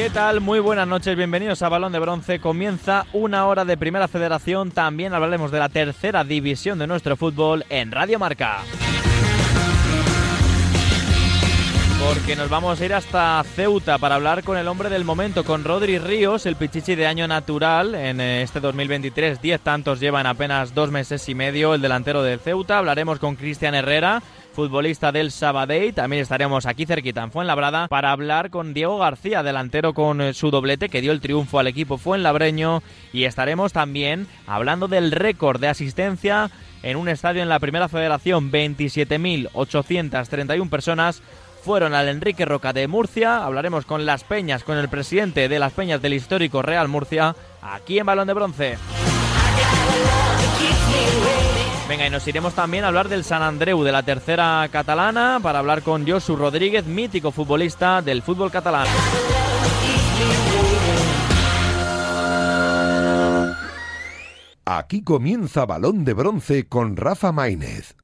¿Qué tal? Muy buenas noches, bienvenidos a Balón de Bronce. Comienza una hora de Primera Federación. También hablaremos de la tercera división de nuestro fútbol en Radio Marca. Porque nos vamos a ir hasta Ceuta para hablar con el hombre del momento, con Rodri Ríos, el pichichi de año natural en eh, este 2023. Diez tantos lleva en apenas dos meses y medio el delantero del Ceuta. Hablaremos con Cristian Herrera, futbolista del Sabadell. También estaremos aquí cerquita en Fuenlabrada para hablar con Diego García, delantero con eh, su doblete que dio el triunfo al equipo fuenlabreño. Y estaremos también hablando del récord de asistencia en un estadio en la Primera Federación, 27.831 personas fueron al Enrique Roca de Murcia. Hablaremos con Las Peñas, con el presidente de Las Peñas del histórico Real Murcia, aquí en Balón de Bronce. Venga, y nos iremos también a hablar del San Andreu de la tercera catalana para hablar con Josu Rodríguez, mítico futbolista del fútbol catalán. Aquí comienza Balón de Bronce con Rafa Maínez.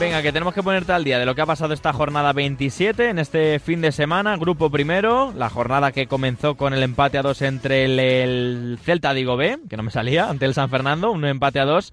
Venga, que tenemos que ponerte al día de lo que ha pasado esta jornada 27 en este fin de semana. Grupo primero, la jornada que comenzó con el empate a dos entre el, Celta Digo B, que no me salía, ante el San Fernando, un empate a dos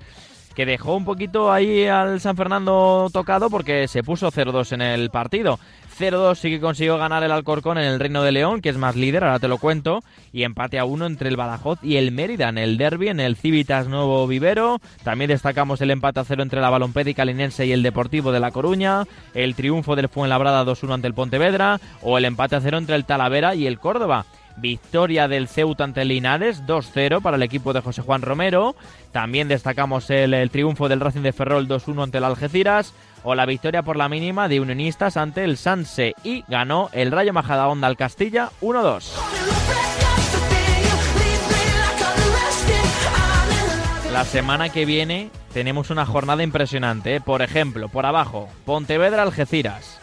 que dejó un poquito ahí al San Fernando tocado porque se puso 0-2 en el partido. 0-2 sí que consiguió ganar el Alcorcón en el Reino de León, que es más líder, ahora te lo cuento, y empate a uno entre el Badajoz y el Mérida en el derby, en el Civitas Nuevo Vivero. También destacamos el empate a cero entre la Balompédica Linense y el Deportivo de La Coruña, el triunfo del Fuenlabrada 2-1 ante el Pontevedra, o el empate a cero entre el Talavera y el Córdoba. Victoria del Ceuta ante Linares, 2-0 para el equipo de José Juan Romero. También destacamos el, el triunfo del Racing de Ferrol 2-1 ante el Algeciras o la victoria por la mínima de Unionistas ante el Sanse y ganó el Rayo Majadahonda al Castilla 1-2. La semana que viene tenemos una jornada impresionante. ¿eh? Por ejemplo, por abajo, Pontevedra Algeciras.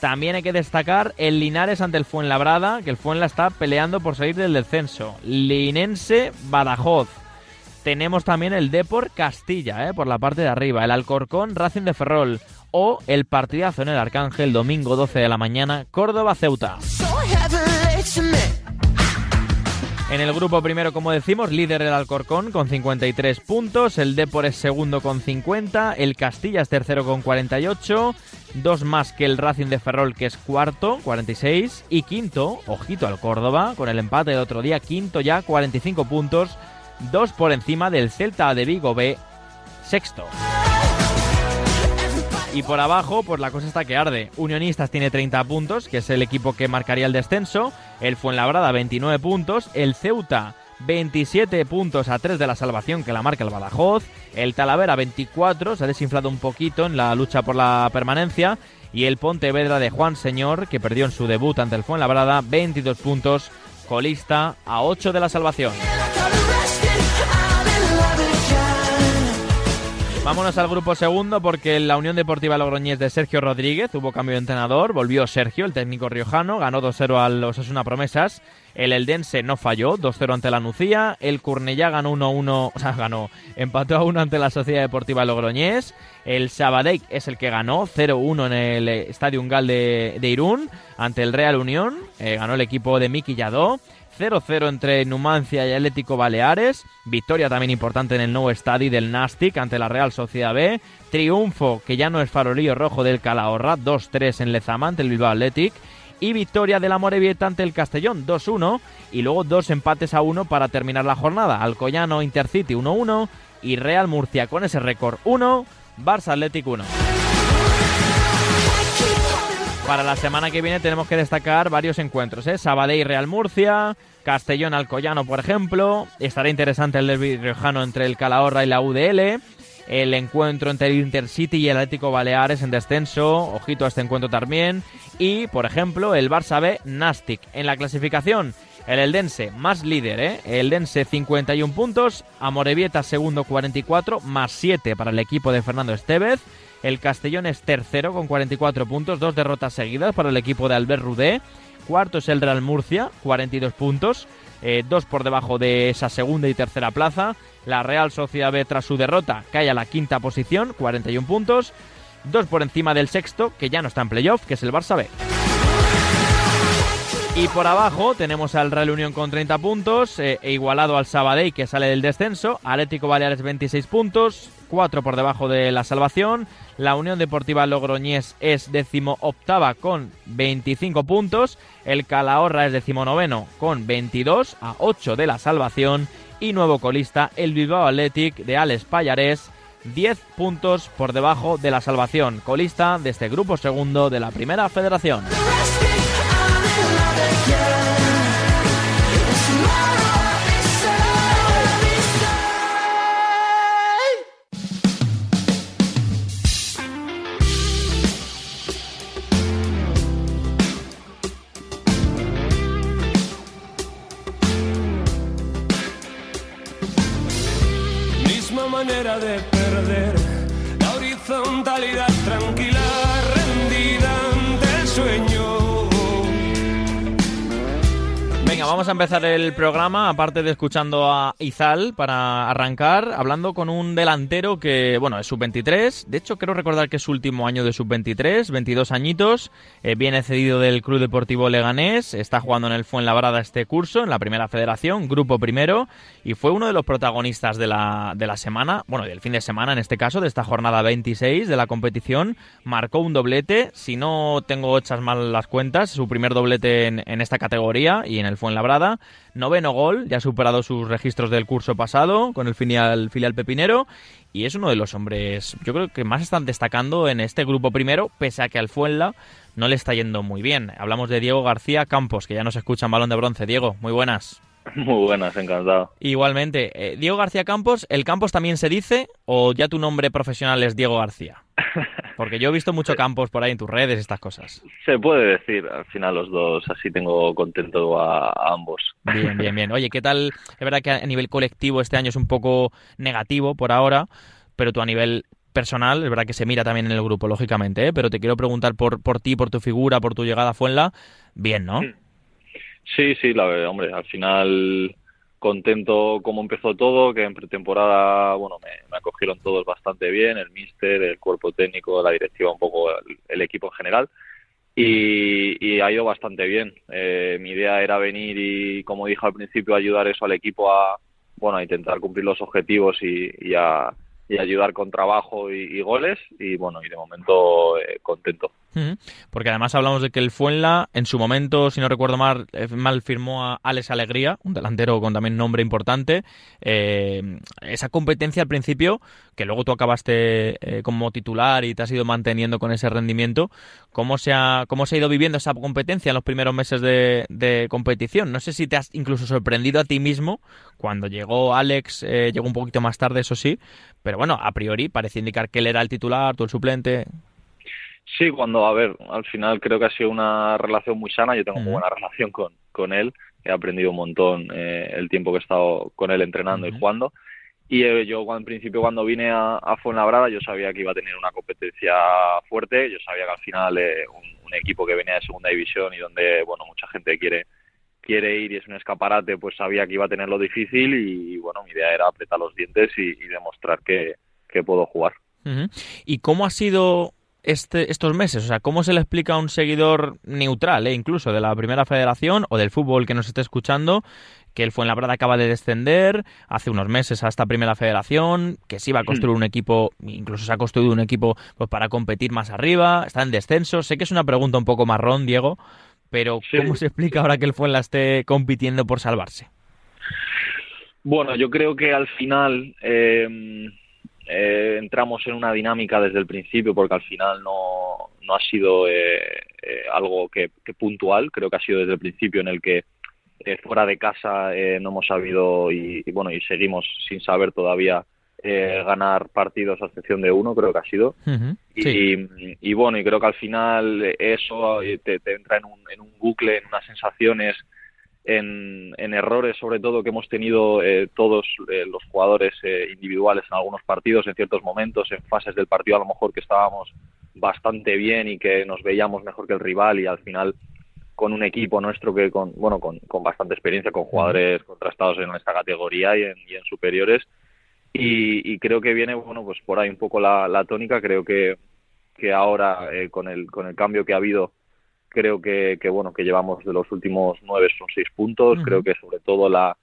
También hay que destacar el Linares ante el Fuenlabrada, que el Fuenla está peleando por salir del descenso. Linense Badajoz. Tenemos también el Depor Castilla, ¿eh? por la parte de arriba. El Alcorcón Racing de Ferrol o el partidazo en el Arcángel domingo 12 de la mañana, Córdoba-Ceuta. En el grupo primero, como decimos, líder el Alcorcón con 53 puntos, el Depor es segundo con 50, el Castilla es tercero con 48, dos más que el Racing de Ferrol que es cuarto, 46, y quinto, ojito al Córdoba, con el empate del otro día, quinto ya, 45 puntos, dos por encima del Celta de Vigo B, sexto. Y por abajo, pues la cosa está que arde. Unionistas tiene 30 puntos, que es el equipo que marcaría el descenso. El Fuenlabrada 29 puntos. El Ceuta 27 puntos a 3 de la salvación que la marca el Badajoz. El Talavera 24, se ha desinflado un poquito en la lucha por la permanencia. Y el Pontevedra de Juan Señor, que perdió en su debut ante el Fuenlabrada, 22 puntos, colista a 8 de la salvación. Vámonos al grupo segundo porque la Unión Deportiva Logroñés de Sergio Rodríguez hubo cambio de entrenador, volvió Sergio, el técnico riojano, ganó 2-0 al Osasuna Promesas, el Eldense no falló, 2-0 ante la Nucía, el Curnellá ganó 1-1, o sea, ganó, empató a 1 ante la Sociedad Deportiva Logroñés, el Sabadell es el que ganó 0-1 en el Estadio Ungal de, de, Irún ante el Real Unión, eh, ganó el equipo de Miki Yadó, 0-0 entre Numancia y Atlético Baleares. Victoria también importante en el nuevo estadio del Nastic ante la Real Sociedad B. Triunfo que ya no es farolillo rojo del Calahorra, 2-3 en Lezama ante el Bilbao Athletic. Y victoria de la Morevieta ante el Castellón, 2-1. Y luego dos empates a 1 para terminar la jornada. Alcoyano Intercity 1-1 y Real Murcia con ese récord 1, Barça Athletic 1. Para la semana que viene tenemos que destacar varios encuentros, ¿eh? Sabadell Real Murcia, Castellón Alcoyano, por ejemplo. Estará interesante el derbi riojano entre el Calahorra y la UDL. El encuentro entre el Intercity y el Atlético Baleares en descenso. Ojito a este encuentro también. Y, por ejemplo, el Barça B Nastic. En la clasificación, el Eldense más líder, ¿eh? El Eldense 51 puntos. Amorebieta segundo 44, más 7 para el equipo de Fernando Estevez. El Castellón es tercero con 44 puntos, dos derrotas seguidas para el equipo de Albert Rudé. Cuarto es el Real Murcia, 42 puntos. eh, dos por debajo de esa segunda y tercera plaza. La Real Sociedad B, tras su derrota, cae a la quinta posición, 41 puntos. Dos por encima del sexto, que ya no está en playoff, que es el Barça B. Y por abajo tenemos al Real Unión con 30 puntos, eh, e igualado al Sabadell que sale del descenso, Atlético Baleares 26 puntos, 4 por debajo de la salvación, la Unión Deportiva Logroñés es décimo octava con 25 puntos, el Calahorra es decimonoveno con 22 a 8 de la salvación. Y nuevo colista el Bilbao Athletic de Alex Payarés 10 puntos por debajo de la salvación, colista de este grupo segundo de la Primera Federación. Manera de perder la horizontalidad tranquila, vamos a empezar el programa, aparte de escuchando a Izal para arrancar, hablando con un delantero que, bueno, es sub-23. De hecho, quiero recordar que es su último año de sub-23, 22 añitos. eh, viene cedido del Club Deportivo Leganés. Está jugando en el Fuenlabrada este curso, en la primera federación, grupo primero. Y fue uno de los protagonistas de la, de la semana, bueno, del fin de semana en este caso, de esta jornada 26 de la competición. Marcó un doblete, si no tengo hechas mal las cuentas, su primer doblete en, en esta categoría y en el Fuenlabrada. Noveno gol, ya ha superado sus registros del curso pasado con el filial, filial Pepinero. Y es uno de los hombres, yo creo que más están destacando en este grupo primero, pese a que al Fuenla no le está yendo muy bien. Hablamos de Diego García Campos, que ya nos escucha en Balón de Bronce. Diego, muy buenas. Muy buenas, encantado. Igualmente, eh, Diego García Campos, ¿el Campos también se dice o ya tu nombre profesional es Diego García? Porque yo he visto mucho Campos por ahí en tus redes, estas cosas. Se puede decir, al final los dos, así tengo contento a, a ambos. Bien, bien, bien. Oye, ¿qué tal? Es verdad que a nivel colectivo este año es un poco negativo por ahora, pero tú a nivel personal, es verdad que se mira también en el grupo, lógicamente, ¿eh? pero te quiero preguntar por, por ti, por tu figura, por tu llegada a Fuenla. Bien, ¿no? Sí, sí, la verdad, hombre, al final contento cómo empezó todo, que en pretemporada, bueno, me, acogieron todos bastante bien, el míster, el cuerpo técnico, la dirección, un poco el, equipo en general. Y, ha ido bastante bien. Eh, mi idea era venir y, como dije al principio, ayudar eso al equipo a, bueno, a intentar cumplir los objetivos y, y a, y ayudar con trabajo y, y goles. Y bueno, y de momento eh, contento. Porque además hablamos de que el Fuenla, en su momento, si no recuerdo mal, eh, mal firmó a Alex Alegría, un delantero con también nombre importante. Eh, esa competencia al principio, que luego tú acabaste eh, como titular y te has ido manteniendo con ese rendimiento, ¿cómo se ha, cómo se ha ido viviendo esa competencia en los primeros meses de, de competición? No sé si te has incluso sorprendido a ti mismo cuando llegó Alex, eh, llegó un poquito más tarde, eso sí, pero bueno, a priori parece indicar que él era el titular, tú el suplente. Sí, cuando, a ver, al final creo que ha sido una relación muy sana, yo tengo muy buena relación con, con él, he aprendido un montón eh, el tiempo que he estado con él entrenando y jugando. Y eh, yo cuando- en principio cuando vine a, a Fuenlabrada yo sabía que iba a tener una competencia fuerte, yo sabía que al final eh, un, un equipo que venía de segunda división y donde bueno mucha gente quiere quiere ir y es un escaparate, pues sabía que iba a tenerlo difícil y bueno mi idea era apretar los dientes y, y demostrar que, que puedo jugar. ¿Y cómo ha sido este, estos meses? O sea, ¿cómo se le explica a un seguidor neutral, eh, incluso de la Primera Federación o del fútbol que nos esté escuchando, que el Fuenlabrada acaba de descender hace unos meses a esta Primera Federación, que se iba a construir un equipo, incluso se ha construido un equipo pues, para competir más arriba, está en descenso? Sé que es una pregunta un poco marrón, Diego, pero Sí. ¿cómo se explica ahora que el Fuenla esté compitiendo por salvarse? Bueno, yo creo que al final eh, eh, entramos en una dinámica desde el principio porque al final no, no ha sido eh, eh, algo que, que puntual, creo que ha sido desde el principio en el que eh, fuera de casa eh, no hemos sabido y, y bueno y seguimos sin saber todavía eh, ganar partidos a excepción de uno, creo que ha sido. Y, Sí. y bueno, y creo que al final eso te, te entra en un, en un bucle, en unas sensaciones, en, en errores sobre todo que hemos tenido eh, todos eh, los jugadores eh, individuales en algunos partidos, en ciertos momentos, en fases del partido a lo mejor que estábamos bastante bien y que nos veíamos mejor que el rival y al final con un equipo nuestro que con bueno con, con bastante experiencia con jugadores contrastados en esta categoría y en, y en superiores. Y, y, creo que viene bueno pues por ahí un poco la, la tónica. Creo que que ahora eh, con el con el cambio que ha habido creo que, que bueno que llevamos de los últimos nueve son seis puntos. Creo que sobre todo la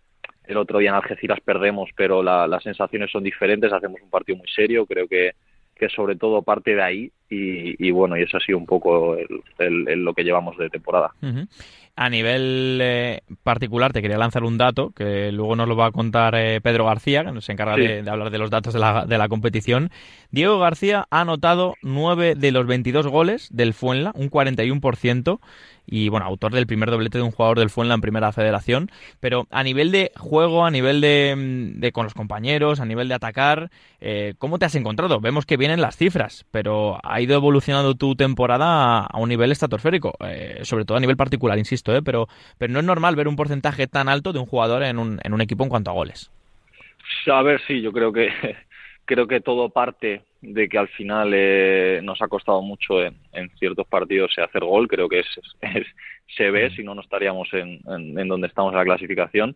el otro día en Algeciras perdemos pero la, las sensaciones son diferentes. Hacemos un partido muy serio. Creo que que sobre todo parte de ahí y, y bueno, y eso ha sido un poco el, el, el lo que llevamos de temporada. Uh -huh. A nivel eh, particular, te quería lanzar un dato que luego nos lo va a contar eh, Pedro García, que nos encarga sí. de, de, hablar de los datos de la, de la, competición. Diego García ha anotado 9 de los 22 goles del Fuenla, un 41%, y bueno, autor del primer doblete de un jugador del Fuenla en primera federación. Pero a nivel de juego, a nivel de, de con los compañeros, a nivel de atacar, eh, ¿cómo te has encontrado? Vemos que vienen las cifras, pero ha ido evolucionando tu temporada a, un nivel estratosférico, eh, sobre todo a nivel particular, insisto, ¿eh? pero, pero no es normal ver un porcentaje tan alto de un jugador en un, en un equipo en cuanto a goles. A ver, sí, yo creo que creo que todo parte de que al final eh, nos ha costado mucho en, en ciertos partidos hacer gol, creo que es, es se ve, si no no estaríamos en, en, en, donde estamos en la clasificación.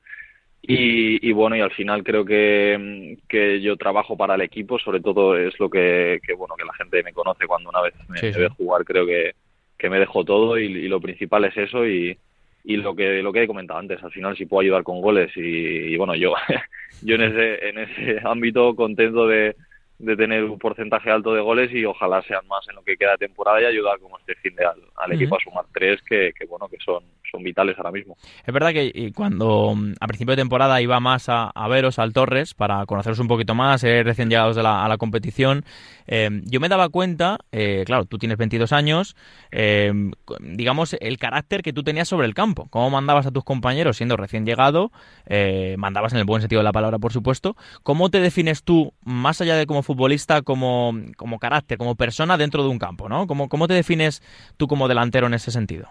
Y, y, bueno, y al final creo que, que yo trabajo para el equipo, sobre todo es lo que, que bueno que la gente me conoce cuando una vez me, sí, sí. ve jugar, creo que, que me dejo todo y, y, lo principal es eso y, y lo que lo que he comentado antes, al final si puedo ayudar con goles y, y bueno, yo yo en ese en ese ámbito contento de, de tener un porcentaje alto de goles y ojalá sean más en lo que queda de temporada y ayudar como este fin de al, al uh -huh. equipo a sumar tres que, que, bueno que son son vitales ahora mismo. Es verdad que cuando mm, a principio de temporada iba más a, a veros al Torres para conoceros un poquito más, eh, recién llegados de la, a la competición, eh, yo me daba cuenta, eh, claro, tú tienes 22 años, eh, digamos, el carácter que tú tenías sobre el campo, cómo mandabas a tus compañeros siendo recién llegado, eh, mandabas en el buen sentido de la palabra, por supuesto, ¿cómo te defines tú, más allá de como futbolista, como, como carácter, como persona dentro de un campo, ¿no? ¿Cómo, ¿Cómo te defines tú como delantero en ese sentido?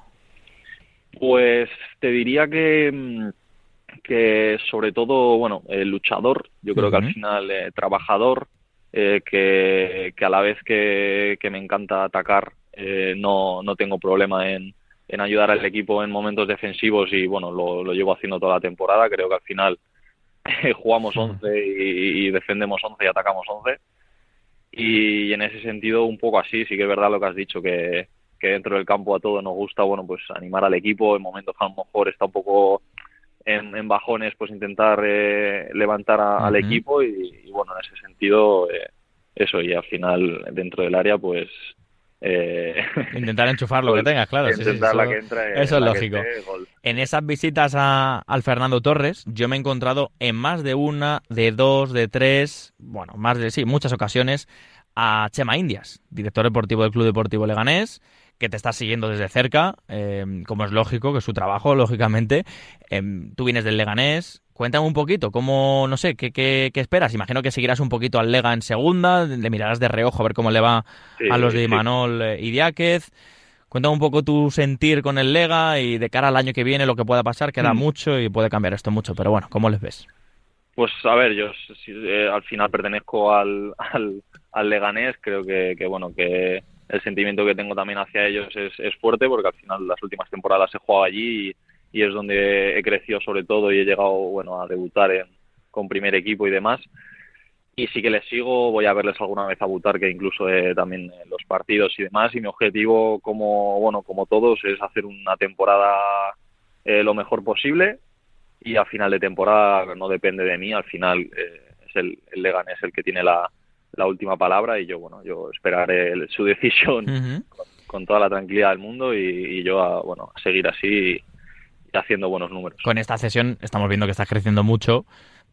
Pues te diría que, que sobre todo, bueno, el luchador, yo creo uh -huh. que al final eh, trabajador, eh, que, que, a la vez que, que me encanta atacar, eh, no, no tengo problema en, en, ayudar al equipo en momentos defensivos y bueno, lo, lo, llevo haciendo toda la temporada. Creo que al final jugamos 11 y, y, defendemos 11 y atacamos 11. Y en ese sentido, un poco así, sí que es verdad lo que has dicho, que, que dentro del campo a todos nos gusta, bueno, pues animar al equipo en momentos que a lo mejor está un poco en, en bajones, pues intentar eh, levantar a, uh -huh. al equipo y, y, bueno, en ese sentido, eh, eso, y al final dentro del área, pues... Eh, intentar enchufar lo pues, que tengas, claro. Intentar sí, sí, eso, la que entre, eso es lógico. En esas visitas a, al Fernando Torres, yo me he encontrado en más de una, de dos, de tres, bueno, más de sí, muchas ocasiones, a Chema Indias, director deportivo del Club Deportivo Leganés, que te está siguiendo desde cerca, eh, como es lógico, que es su trabajo, lógicamente. Eh, tú vienes del Leganés. Cuéntame un poquito, cómo, no sé, qué, qué, qué, esperas. Imagino que seguirás un poquito al Lega en segunda, le mirarás de reojo a ver cómo le va sí, a los de Imanol sí. Eh, y Diáquez. Cuéntame un poco tu sentir con el Lega y de cara al año que viene lo que pueda pasar, queda mm. mucho y puede cambiar esto mucho, pero bueno, ¿cómo les ves? Pues a ver, yo eh, al final pertenezco al, al, al Leganés, creo que, que bueno, que el sentimiento que tengo también hacia ellos es, es fuerte porque al final las últimas temporadas he jugado allí y, y, es donde he crecido sobre todo y he llegado bueno a debutar en, con primer equipo y demás. Y sí que les sigo voy a verles alguna vez a debutar que incluso eh, también eh, los partidos y demás. Y mi objetivo como bueno como todos es hacer una temporada eh, lo mejor posible. Y a final de temporada no depende de mí al final eh, es el, el Leganés el que tiene la la última palabra y yo, bueno, yo esperaré el, su decisión uh -huh. con, con, toda la tranquilidad del mundo y, y yo, a, bueno, a seguir así y, y, haciendo buenos números. Con esta sesión estamos viendo que estás creciendo mucho,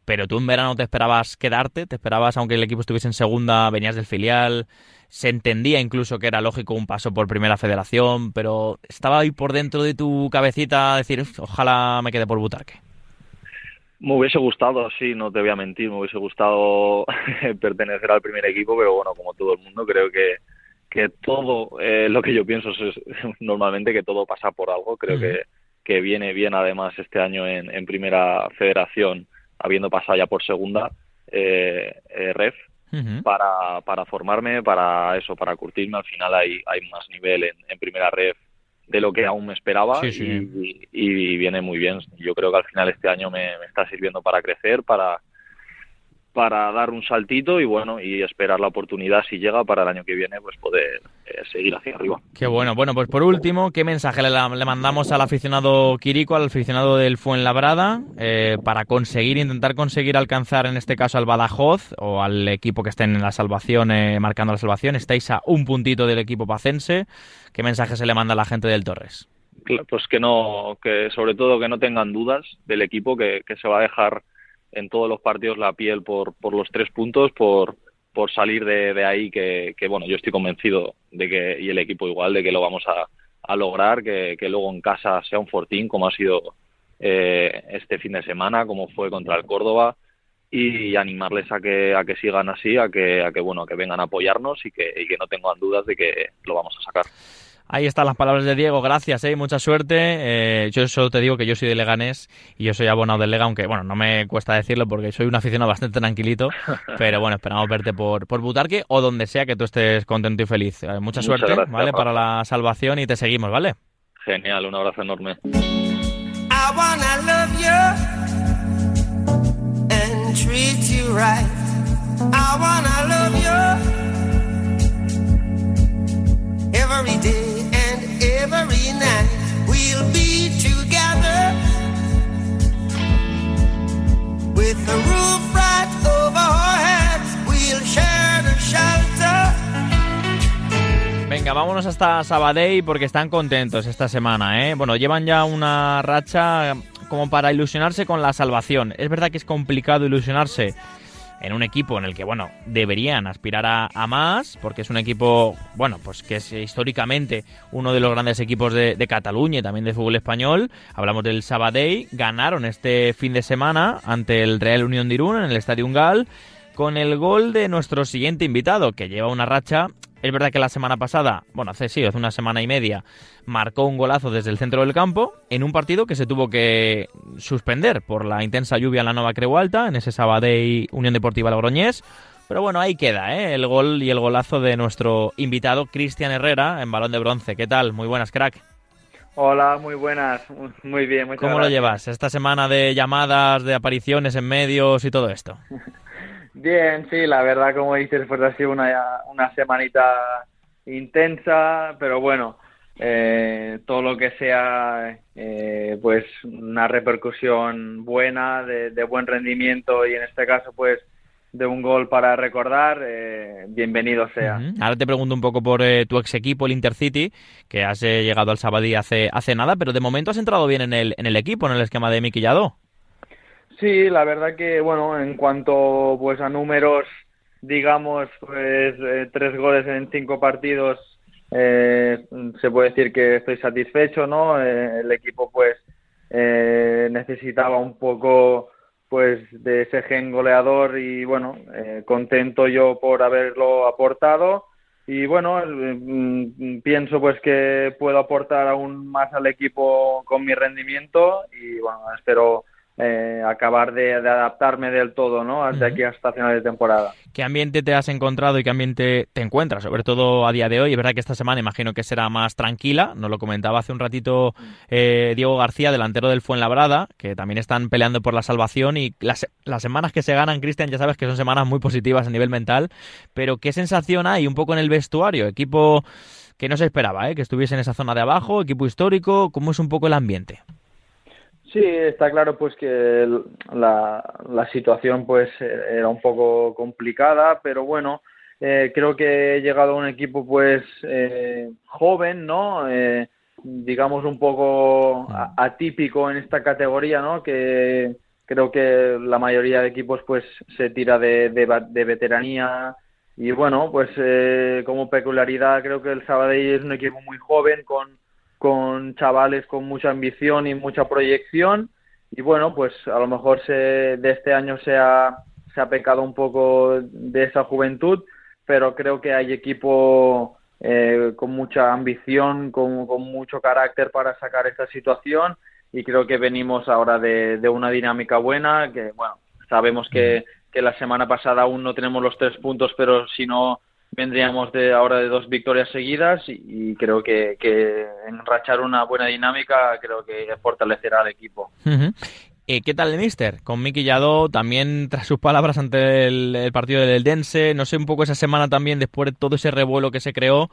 pero tú en verano te esperabas quedarte, te esperabas, aunque el equipo estuviese en segunda, venías del filial, se entendía incluso que era lógico un paso por primera federación, pero estaba ahí por dentro de tu cabecita decir, ojalá me quede por Butarque. Me hubiese gustado, sí, no te voy a mentir, me hubiese gustado pertenecer al primer equipo, pero bueno, como todo el mundo, creo que, que todo eh, lo que yo pienso es, normalmente que todo pasa por algo. Creo uh -huh. que, que viene bien además este año en, en primera federación, habiendo pasado ya por segunda, eh, eh, ref, uh -huh. para, para formarme, para eso, para curtirme. Al final hay, hay más nivel en, en primera ref de lo que aún me esperaba Sí, sí. Y, y viene muy bien. Yo creo que al final este año me, me está sirviendo para crecer, para para dar un saltito y bueno y esperar la oportunidad si llega para el año que viene pues poder seguir hacia arriba. Qué bueno. Bueno, pues por último, ¿qué mensaje le, le mandamos al aficionado Quirico, al aficionado del Fuenlabrada, eh, para conseguir, intentar conseguir alcanzar en este caso al Badajoz o al equipo que esté en la salvación, eh, marcando la salvación? Estáis a un puntito del equipo pacense. ¿Qué mensaje se le manda a la gente del Torres? Pues que no, que sobre todo que no tengan dudas del equipo, que, que se va a dejar en todos los partidos la piel por, por los tres puntos, por, por salir de, de ahí, que, que, bueno, yo estoy convencido de que, y el equipo igual, de que lo vamos a, lograr, que, que luego en casa sea un fortín, como ha sido eh, este fin de semana, como fue contra el Córdoba, y animarles a que, a que sigan así, a que, a que, bueno, a que vengan a apoyarnos y que, y que no tengan dudas de que lo vamos a sacar. Ahí están las palabras de Diego, gracias, ¿eh? mucha suerte. Eh, yo solo te digo que yo soy de Leganés y yo soy abonado del Lega, aunque bueno, no me cuesta decirlo porque soy un aficionado bastante tranquilito, pero bueno, esperamos verte por, por Butarque o donde sea que tú estés contento y feliz. Eh, mucha Muchas suerte, gracias, ¿vale? Para la salvación y te seguimos, ¿vale? Genial, un abrazo enorme. I wanna love you and treat you right. I wanna love you every day Venga, vámonos hasta Sabadell porque están contentos esta semana, ¿eh? Bueno, llevan ya una racha como para ilusionarse con la salvación. Es verdad que es complicado ilusionarse en un equipo en el que, bueno, deberían aspirar a, más, porque es un equipo, bueno, pues que es históricamente uno de los grandes equipos de, de Cataluña y también de fútbol español. Hablamos del Sabadell, ganaron este fin de semana ante el Real Unión de Irún en el Estadio Ungal con el gol de nuestro siguiente invitado, que lleva una racha. Es verdad que la semana pasada, bueno, hace sí, hace una semana y media, marcó un golazo desde el centro del campo en un partido que se tuvo que suspender por la intensa lluvia en la Nova Creu Alta, en ese Sabadell Unión Deportiva Logroñés. Pero bueno, ahí queda, ¿eh? El gol y el golazo de nuestro invitado Cristian Herrera en balón de bronce. ¿Qué tal? Muy buenas, crack. Hola, muy buenas, muy bien, muchas ¿Cómo lo llevas? Esta semana de llamadas, de apariciones en medios y todo esto. Bien, sí, la verdad, como dices, pues ha sido una, una semanita intensa, pero bueno, eh, todo lo que sea, eh, pues una repercusión buena, de, de buen rendimiento y en este caso, pues de un gol para recordar, eh, bienvenido sea. Ahora te pregunto un poco por eh, tu ex equipo, el Intercity, que has eh, llegado al Sabadell hace, hace nada, pero de momento has entrado bien en el, en el equipo, en el esquema de Miki Lladó. Sí, la verdad que, bueno, en cuanto pues a números, digamos, pues eh, tres goles en cinco partidos, eh, se puede decir que estoy satisfecho, ¿no? Eh, el equipo pues eh, necesitaba un poco pues de ese gen goleador y bueno, contento yo por haberlo aportado y bueno, mm, pienso pues que puedo aportar aún más al equipo con mi rendimiento y bueno, espero eh, acabar de, de adaptarme del todo, ¿no? Hasta Ujú. aquí hasta final de temporada. ¿Qué ambiente te has encontrado y qué ambiente te encuentras, sobre todo a día de hoy? Es verdad que esta semana imagino que será más tranquila, nos lo comentaba hace un ratito eh, Diego García, delantero del Fuenlabrada, que también están peleando por la salvación y las, las semanas que se ganan, Cristian, ya sabes que son semanas muy positivas a nivel mental, pero ¿qué sensación hay un poco en el vestuario? Equipo que no se esperaba, ¿eh? que estuviese en esa zona de abajo, equipo histórico, ¿cómo es un poco el ambiente? Sí, está claro pues que la, la situación pues eh, era un poco complicada, pero bueno, eh, creo que he llegado a un equipo pues eh, joven, ¿no? Eh, digamos un poco a- atípico en esta categoría, ¿no? Que creo que la mayoría de equipos pues se tira de, de, de veteranía y bueno, pues eh, como peculiaridad creo que el Sabadell es un equipo muy joven con con chavales con mucha ambición y mucha proyección. Y bueno pues a lo mejor se, de este año se ha, se ha pecado un poco de esa juventud pero creo que hay equipo eh, con mucha ambición con, con mucho carácter para sacar esta situación. Y creo que venimos ahora de, de una dinámica buena que bueno sabemos que, que la semana pasada aún no tenemos los tres puntos pero si no vendríamos de ahora de dos victorias seguidas y, creo que, que enrachar una buena dinámica creo que fortalecerá al equipo. Eh, ¿Qué tal el Mister? Con Miki Yadó, también tras sus palabras ante el, el partido del Dense, no sé, un poco esa semana también, después de todo ese revuelo que se creó,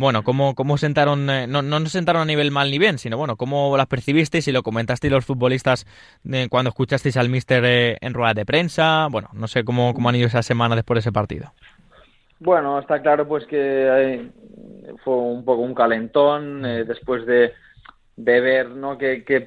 bueno, ¿cómo, cómo sentaron, eh, no, no nos sentaron a nivel mal ni bien, sino bueno, cómo las percibisteis y lo comentasteis los futbolistas eh, cuando escuchasteis al Mister eh, en rueda de prensa? Bueno, no sé cómo, cómo han ido esa semana después de ese partido. Bueno, está claro pues que eh, fue un poco un calentón eh, después de, de ver ¿no? que,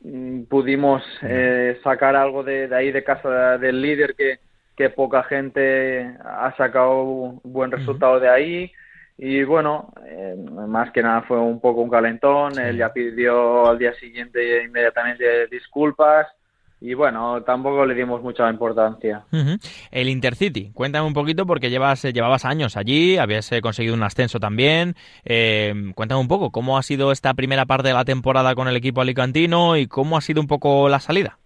mm, pudimos eh, sacar algo de, de ahí de casa del líder que, que poca gente ha sacado buen resultado de ahí. Y bueno, eh, más que nada fue un poco un calentón, él ya pidió al día siguiente inmediatamente disculpas y bueno, tampoco le dimos mucha importancia. Ujú. El Intercity, cuéntame un poquito porque llevas, eh, llevabas años allí, habías eh, conseguido un ascenso también. Eh, cuéntame un poco cómo ha sido esta primera parte de la temporada con el equipo alicantino y cómo ha sido un poco la salida.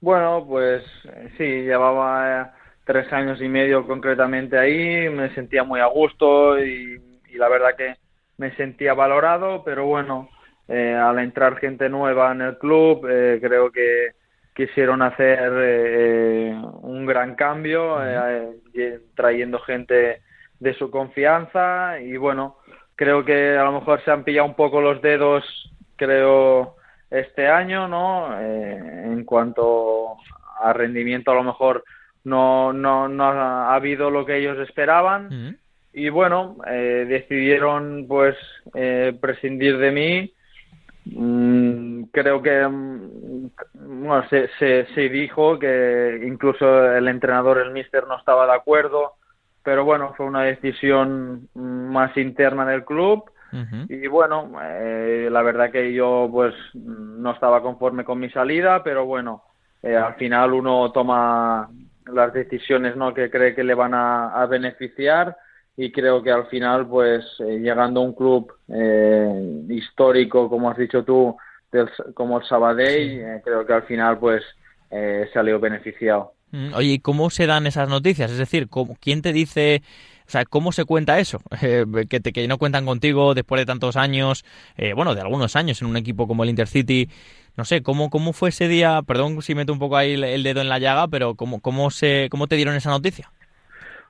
Bueno, pues eh, sí, llevaba tres años y medio concretamente ahí, me sentía muy a gusto y, y la verdad que me sentía valorado, pero bueno, eh, al entrar gente nueva en el club, eh, creo que quisieron hacer eh, un gran cambio, eh, eh, trayendo gente de su confianza y bueno, creo que a lo mejor se han pillado un poco los dedos, creo, este año, ¿no? Eh, en cuanto a rendimiento, a lo mejor no, no, no ha habido lo que ellos esperaban y bueno, eh, decidieron pues eh, prescindir de mí. Mm, creo que mm, bueno, se, se, se dijo que incluso el entrenador, el míster, no estaba de acuerdo, pero bueno, fue una decisión mm, más interna del club. Y bueno, eh, la verdad que yo pues no estaba conforme con mi salida, pero bueno, eh, al final uno toma las decisiones ¿no? que cree que le van a, a beneficiar y creo que al final pues eh, llegando a un club eh, histórico como has dicho tú del- como el Sabadell eh, creo que al final pues eh, salió beneficiado. Mm, Oye, ¿y cómo se dan esas noticias? Es decir, ¿cómo- ¿quién te dice, o sea, cómo se cuenta eso? Eh, que, te, que no cuentan contigo después de tantos años, eh, bueno, de algunos años en un equipo como el Intercity. No sé, ¿cómo, cómo fue ese día? Perdón si meto un poco ahí el, el dedo en la llaga, pero ¿cómo, cómo, se, ¿cómo te dieron esa noticia?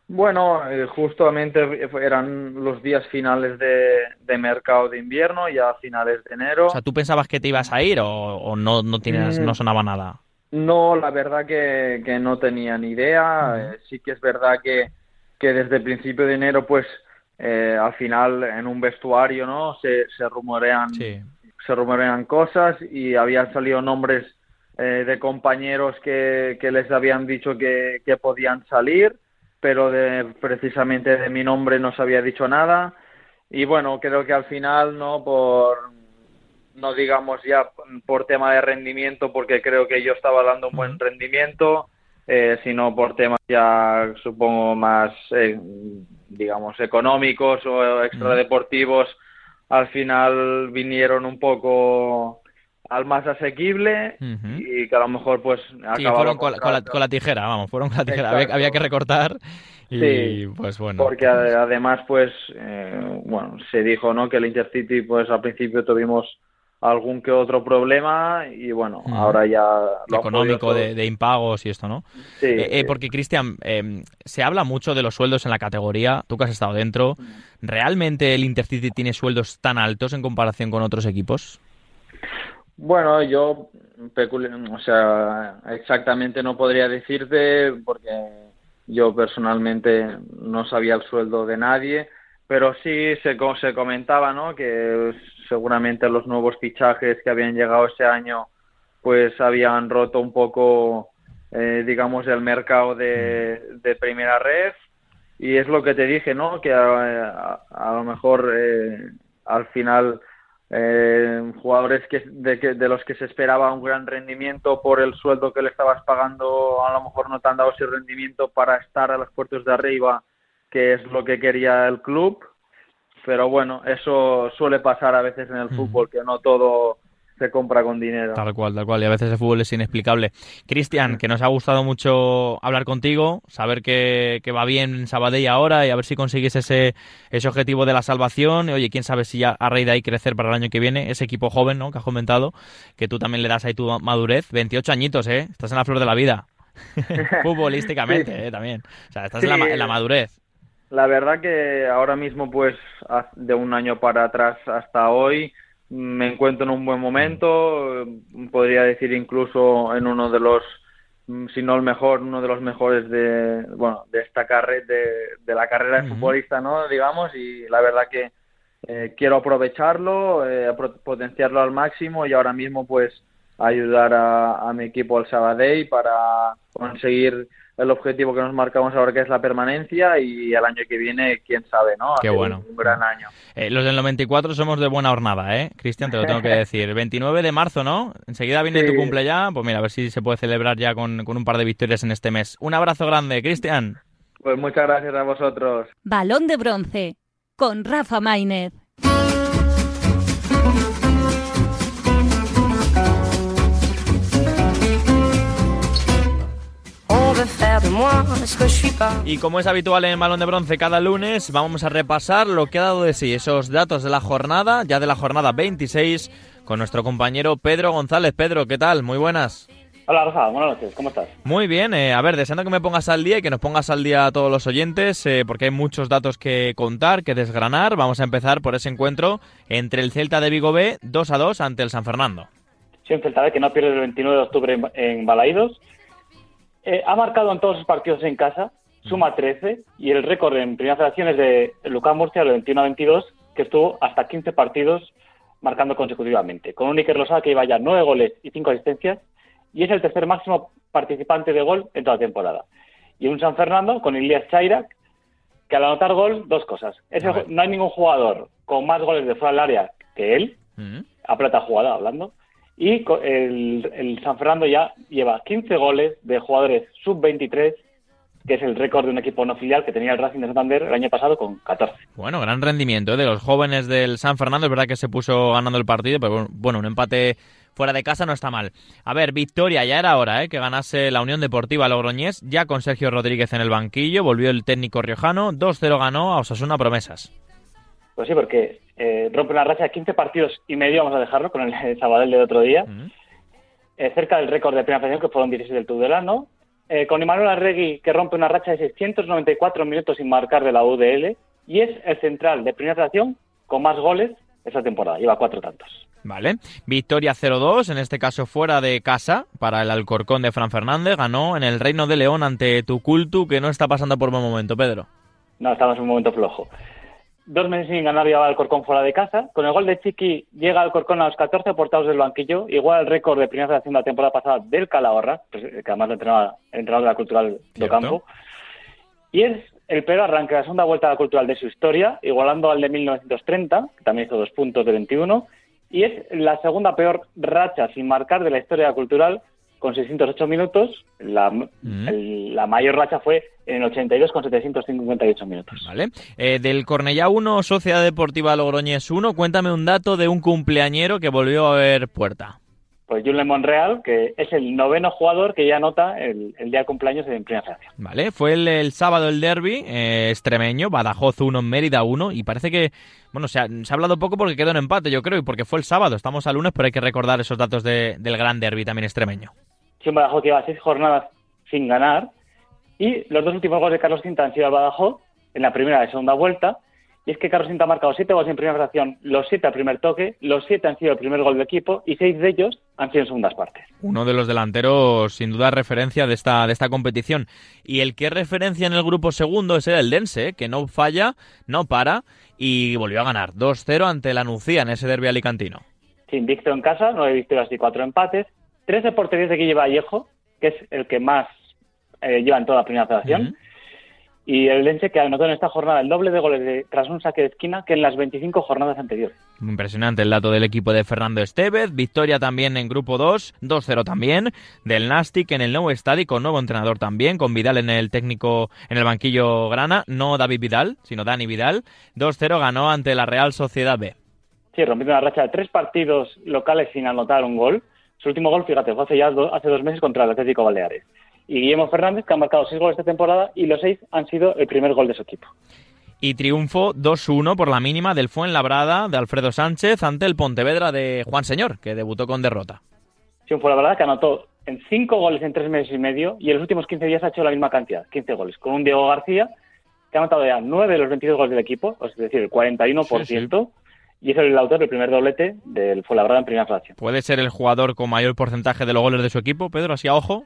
Bueno, eh, justamente eran los días finales de, de mercado de invierno, ya a finales de enero. O sea, ¿tú pensabas que te ibas a ir o, o no, no, tienes, Mm. no sonaba nada? No, la verdad que, que no tenía ni idea. Eh, sí que es verdad que, que desde el principio de enero, pues eh, al final en un vestuario, ¿no? Se, se rumorean, Sí. se rumorean cosas y habían salido nombres eh, de compañeros que, que les habían dicho que, que podían salir, pero de, precisamente de mi nombre no se había dicho nada. Y bueno, creo que al final, ¿no? Por, no digamos ya por tema de rendimiento, porque creo que yo estaba dando un buen rendimiento, eh, sino por temas ya supongo más, eh, digamos, económicos o extradeportivos, al final vinieron un poco al más asequible y que a lo mejor pues Sí, fueron con la, con, la, contrato. con la tijera, vamos, fueron con la tijera. Había, había que recortar y Sí, pues bueno. porque además pues eh, bueno se dijo no que el Intercity pues al principio tuvimos algún que otro problema y bueno ahora ya lo económico, de, de impagos y esto, ¿no? sí, Eh, eh, porque, Cristian, eh, se habla mucho de los sueldos en la categoría, tú que has estado dentro. ¿Realmente el Intercity tiene sueldos tan altos en comparación con otros equipos? Bueno, yo, o sea, exactamente no podría decirte porque yo personalmente no sabía el sueldo de nadie, pero sí se, se comentaba, ¿no? Que seguramente los nuevos fichajes que habían llegado ese año, pues habían roto un poco, eh, digamos, el mercado de, de primera red. Y es lo que te dije, ¿no? Que a, a- a lo mejor eh, al final eh, jugadores que de, que de los que se esperaba un gran rendimiento por el sueldo que le estabas pagando, a lo mejor no te han dado ese rendimiento para estar a los puertos de arriba, que es lo que quería el club. Pero bueno, eso suele pasar a veces en el fútbol, que no todo se compra con dinero. Tal cual, tal cual. Y a veces el fútbol es inexplicable. Cristian, que nos ha gustado mucho hablar contigo, saber que, que va bien Sabadell ahora y a ver si consigues ese, ese objetivo de la salvación. Y, oye, quién sabe si ya a raíz de ahí crecer para el año que viene. Ese equipo joven, ¿no? Que has comentado, que tú también le das ahí tu madurez. 28 añitos, ¿eh? Estás en la flor de la vida. Futbolísticamente, Sí. ¿eh? También. O sea, estás Sí. en, la, en la madurez. La verdad que ahora mismo, pues, de un año para atrás hasta hoy, me encuentro en un buen momento. Podría decir incluso en uno de los, si no el mejor, uno de los mejores de, bueno, de esta carrera, de, de la carrera de futbolista, ¿no? Digamos, y la verdad que eh, quiero aprovecharlo, eh, potenciarlo al máximo y ahora mismo, pues, ayudar a, a mi equipo al Sabadell para conseguir el objetivo que nos marcamos ahora que es la permanencia y el año que viene quién sabe no Qué Hacer bueno. un gran año Eh, los del 94 somos de buena hornada, ¿eh? Cristian, te lo tengo que decir. 29 de marzo, ¿no? Enseguida viene Sí. tu cumple ya. Pues mira, a ver si se puede celebrar ya con, con un par de victorias en este mes. Un abrazo grande, Cristian. pues muchas gracias a vosotros Balón de bronce con Rafa Maínez. Y como es habitual en Balón de Bronce cada lunes, vamos a repasar lo que ha dado de sí esos datos de la jornada, ya de la jornada 26, con nuestro compañero Pedro González. Pedro, ¿qué tal? Muy buenas. Hola Rafa, buenas noches, ¿cómo estás? Muy bien, eh, a ver, deseando que me pongas al día y que nos pongas al día a todos los oyentes, eh, porque hay muchos datos que contar, que desgranar. Vamos a empezar por ese encuentro entre el Celta de Vigo B 2 a 2 ante el San Fernando. Sí, un Celta B que no pierde el 29 de octubre en, en Balaídos. Eh, ha marcado en todos sus partidos en casa, suma 13, y el récord en primera federación es de Lucas Murcia, el 21 a 22, que estuvo hasta 15 partidos marcando consecutivamente, con un Iker Losada que iba ya 9 goles y 5 asistencias, y es el tercer máximo participante de gol en toda la temporada. Y un San Fernando con Ilias Chairak, que al anotar gol, dos cosas. Es el- no hay ningún jugador con más goles de fuera del área que él, Mm. a plata jugada hablando. Y el, el San Fernando ya lleva 15 goles de jugadores sub-23, que es el récord de un equipo no filial que tenía el Racing de Santander el año pasado con 14. Bueno, gran rendimiento ¿eh? de los jóvenes del San Fernando. Es verdad que se puso ganando el partido, pero bueno, un empate fuera de casa no está mal. A ver, victoria, ya era hora ¿eh? que ganase la Unión Deportiva Logroñés, ya con Sergio Rodríguez en el banquillo. Volvió el técnico riojano, 2-0 ganó a Osasuna Promesas. Pues sí, porque eh, rompe una racha de 15 partidos y medio, vamos a dejarlo, con el Sabadell del otro día. Eh, cerca del récord de primera federación, que fueron 16 del Tudelano. Eh, con Imanuel Arregui, que rompe una racha de 694 minutos sin marcar de la UDL. Y es el central de primera federación con más goles esta temporada. Lleva cuatro tantos. Vale. Victoria 0-2, en este caso fuera de casa, para el Alcorcón de Fran Fernández. Ganó en el Reino de León ante Tucultu, que no está pasando por buen momento, Pedro. No, estamos en un momento flojo. Dos meses sin ganar lleva Alcorcón fuera de casa. Con el gol de Chiqui llega Alcorcón a los 14 aportados del banquillo, igual el récord de primera federación de la temporada pasada del Calahorra, pues, eh, que además lo entrenaba el entrenador de la Cultural de. Campo. Y es el peor arranque de la segunda vuelta a la Cultural de su historia, igualando al de 1930, que también hizo dos puntos de 21. Y es la segunda peor racha sin marcar de la historia de la Cultural, con 608 minutos. La, Mm. el- la mayor racha fue en el 82 con 758 minutos. Vale. Eh, del Cornellá 1, Sociedad Deportiva Logroñés 1, cuéntame un dato de un cumpleañero que volvió a ver puerta. Pues Julen Monreal, que es el noveno jugador que ya anota el, el día de cumpleaños en Primera Federación. Vale, fue el, el sábado el derby eh, extremeño, Badajoz 1, Mérida 1, y parece que, bueno, se ha, se ha hablado poco porque quedó en empate, yo creo, y porque fue el sábado, estamos al lunes, pero hay que recordar esos datos de- del gran derby también extremeño. Sí, un Badajoz que lleva seis jornadas sin ganar. Y los dos últimos goles de Carlos Cinta han sido al Badajoz, en la primera y segunda vuelta. Y es que Carlos Cinta ha marcado siete goles en primera fracción, los siete al primer toque, los siete han sido el primer gol del equipo y seis de ellos han sido en segundas partes. Uno de los delanteros, sin duda, referencia de esta, de esta competición. Y el que referencia en el grupo segundo es el Eldense, que no falla, no para, y volvió a ganar 2-0 ante la Nucía en ese derby alicantino. Sin Invicto en casa, nueve victorias y cuatro empates. Tres de porterías de Guille Vallejo, que es el que más eh, lleva en toda la primera federación. Y el Lense que anotó en esta jornada el doble de goles de- tras un saque de esquina que en las 25 jornadas anteriores. Impresionante el dato del equipo de Fernando Estevez. Victoria también en grupo 2, 2-0 también. Del Nastic en el nuevo estadio con nuevo entrenador también, con Vidal en el técnico, en el banquillo grana. No David Vidal, sino Dani Vidal. 2-0 ganó ante la Real Sociedad B. Sí, rompiendo una racha de tres partidos locales sin anotar un gol. Su último gol, fíjate, fue hace ya do- hace dos meses contra el Atlético Baleares. Y Guillermo Fernández, que ha marcado seis goles esta temporada y los seis han sido el primer gol de su equipo. Y triunfo 2-1 por la mínima del Fuenlabrada de Alfredo Sánchez ante el Pontevedra de Juan Señor, que debutó con derrota. Sí, fue la verdad que anotó en cinco goles en tres meses y medio y en los últimos 15 días ha hecho la misma cantidad, 15 goles, con un Diego García que ha anotado ya nueve de los 22 goles del equipo, es decir, el 41%, y es el autor del primer doblete del Fuenlabrada en primera fracción. ¿Puede ser el jugador con mayor porcentaje de los goles de su equipo, Pedro? Así a ojo.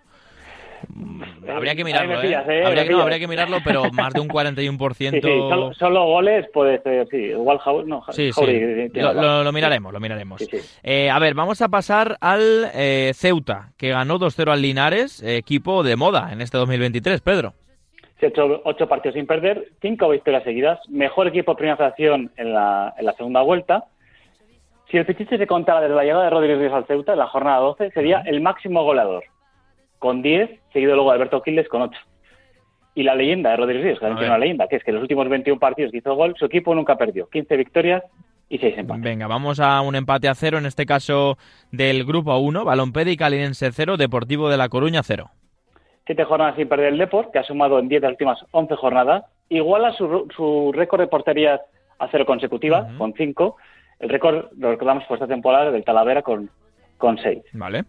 Mm, Habría que mirarlo, ¿eh? pillas, ¿eh? Habría, que, no, pillas. habría que mirarlo, pero más de un 41%. Sí, sí, solo, solo goles puede ser, sí, igual no, Sí, tiene Lo, razón. lo- lo miraremos, lo miraremos. Eh, a ver, vamos a pasar al eh, Ceuta, que ganó 2-0 al Linares, eh, equipo de moda en este 2023, Pedro. Se ha hecho ocho partidos sin perder, cinco victorias seguidas, mejor equipo de primera fracción en la, en la segunda vuelta. Si el Pichichi se contara desde la llegada de Rodríguez Ríos al Ceuta en la jornada 12, sería el máximo goleador, con 10, seguido luego de Alberto Quiles con 8. Y la leyenda de Rodríguez Ríos, que A también tiene ver. una leyenda, que es que en los últimos 21 partidos que hizo gol, su equipo nunca perdió. 15 victorias y 6 empates. Venga, vamos a un empate a cero, en este caso del grupo 1, Balompédica Linense 0, Deportivo de La Coruña 0. Siete jornadas sin perder el Deport, que ha sumado en 10 de las últimas 11 jornadas. Iguala su, su récord de porterías a cero consecutivas, con 5. El récord lo recordamos por esta temporada del Talavera con, con 6. Vale.